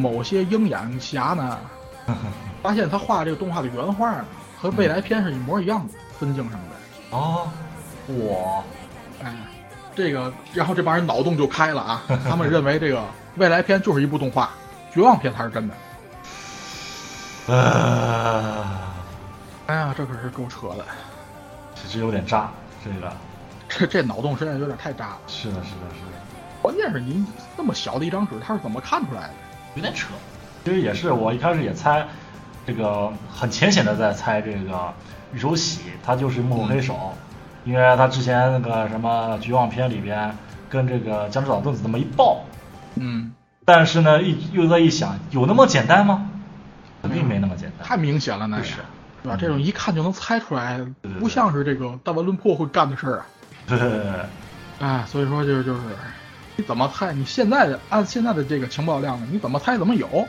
某些鹰眼侠呢，发现他画这个动画的原画呢和未来篇是一模一样的，分镜什么的。哦，我哎，这个，然后这帮人脑洞就开了啊！他们认为这个未来篇就是一部动画，绝望篇才是真的。啊，哎呀，这可是够扯的，其实有点渣，这个这这脑洞实在有点太渣了。是的，是的，是的，关键是您那么小的一张纸，他是怎么看出来的？有点扯。其实也是，我一开始也猜，这个很浅显的在猜这个玉手洗，他就是幕后黑手，因为他之前那个什么绝望篇里边跟这个江之岛盾子这么一爆，嗯，但是呢，一又在一想，有那么简单吗？肯定没那么简单。太明显了，那也是对吧？嗯这种一看就能猜出来不像是这个大文论破会干的事儿啊。对对对对，哎，所以说就是就是，你怎么猜？你现在的按现在的这个情报量呢，你怎么猜怎么有。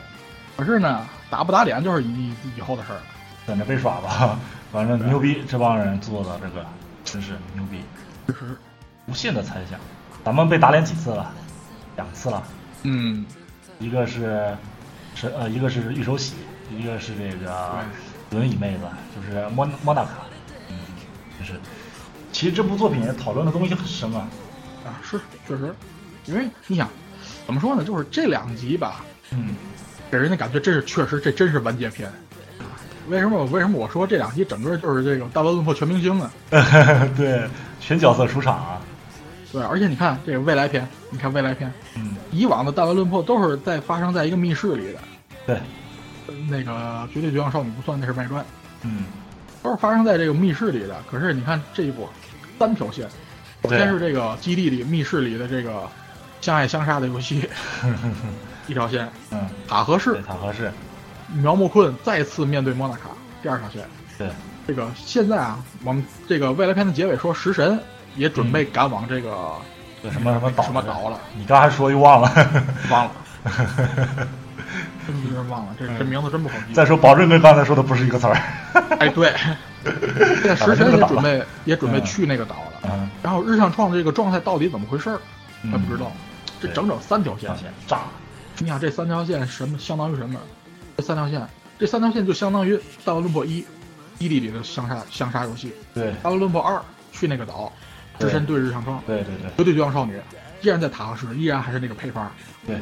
可是呢，打不打脸就是以以后的事儿了。等着被耍吧，反正牛逼，这帮人做的这个真是牛逼，就是，无限的猜想。咱们被打脸几次了？两次了，嗯，一个是是呃，一个是玉手洗，一个是这个轮椅妹子，就是莫莫娜卡，嗯，就是。其实这部作品讨论的东西很深啊，啊，是确实，因为你想怎么说呢？就是这两集吧，嗯，给人的感觉真是确实这真是完结篇。为什么为什么我说这两期整个就是这个大乱论破全明星呢？对，全角色出场啊，对，而且你看这个未来篇，你看未来篇，嗯，以往的大乱论破都是在发生在一个密室里的，对，呃那个绝对绝望少女不算，那是外传，嗯，都是发生在这个密室里的。可是你看这一部三条线，首先是这个基地里密室里的这个相爱相杀的游戏 一条线，嗯，塔和对，市塔合适，苗木困再次面对莫纳卡第二条线。对，这个现在啊，我们这个未来篇的结尾说食神也准备赶往这个这什么什么岛什么岛了？你刚还说又忘了，忘了，真逼人忘了，这这名字真不好记。再说，保证跟刚才说的不是一个词儿。哎，对，现在食神也准备也准备去那个岛了。嗯，然后日向创的这个状态到底怎么回事儿，嗯还不知道。这整整三条，线炸，你想这三条线什么相当于什么？这三条线，这三条线就相当于《大乱论破一》伊利里的相杀相杀游戏，对《大乱论破二》去那个岛，只身对日向创，对对对绝对绝望少女依然在塔克市，依然还是那个配方，对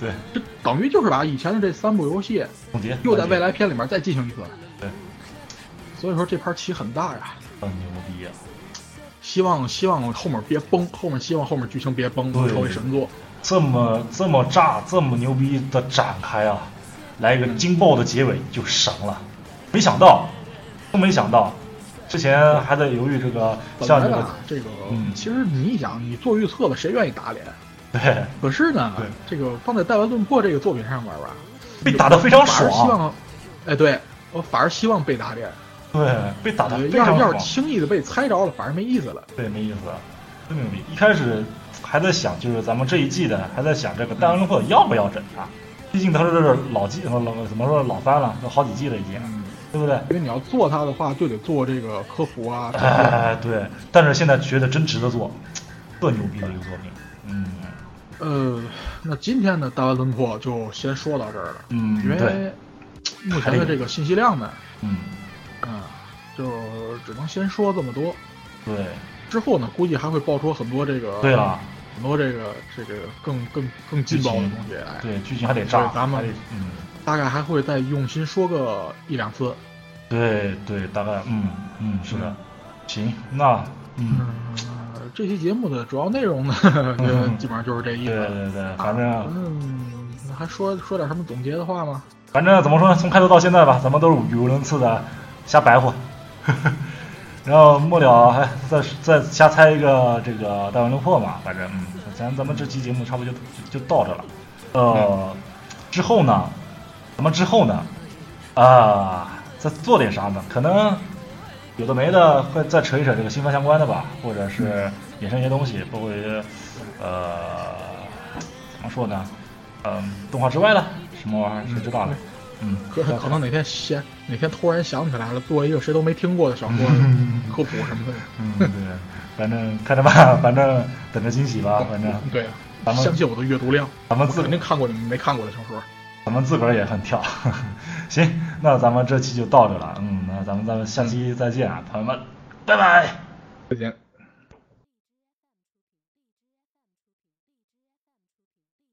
对，这等于就是把以前的这三部游戏总结又在未来篇里面再进行一次。对，所以说这盘棋很大呀。很牛逼啊！希望希望后面别崩，后面希望后面剧情别崩，能成为神作。这么这么炸，这么牛逼的展开啊，来一个惊爆的结尾就神了。没想到，都没想到，之前还在犹豫这个像这个嗯其实你一想，你做预测了谁愿意打脸？对可是呢对，这个放在《戴文顿破》这个作品上面吧，被打得非常反而希爽，望，哎，对我反而希望被打脸。对被打得呃非常爽要是要是，轻易的被猜着了，反而没意思了。对没意思，真牛逼。一开始还在想，就是咱们这一季的还在想这个《弹丸论破》要不要整它，毕竟它是老季老怎么说老番了，都好几季了已经，嗯，对不对？因为你要做它的话，就得做这个科普啊。哎，对，但是现在觉得真值得做，特牛逼的一个作品。嗯呃，那今天的《大湾轮破》就先说到这儿了，嗯，因为，目前的这个信息量呢，嗯啊，就只能先说这么多。对，之后呢，估计还会爆出很多这个，对了，很多这个这个更更更劲爆的东西来。对，剧情还得炸，咱们嗯，大概还会再用心说个一两次。对对，大概嗯嗯是的，行，那嗯，呃，这期节目的主要内容呢，就基本上就是这意对思。对对，对反正嗯，还说说点什么总结的话吗？反正怎么说呢，从开头到现在吧，咱们都是语无伦次的瞎白活，然后末了还再再瞎猜一个这个大丸流破嘛，反正嗯，咱咱们这期节目差不多就就就到这了，呃，之后呢，咱们之后呢，啊、再做点啥呢？可能有的没的会再扯一扯这个新番相关的吧，或者是衍生一些东西，包括一些呃怎么说呢？嗯、动画之外的什么玩意儿谁知道呢？嗯，可 可能哪天想哪天突然想起来了，做一个谁都没听过的小说科普什么的。嗯，对，反正看着吧，反正等着惊喜吧，反正对啊咱，们相信我的阅读量，咱们自肯定看过你们没看过的小说。咱们自个儿也很跳。行，那咱们这期就到这了，嗯，那咱们咱们下期再见啊，朋友们，拜拜。再见。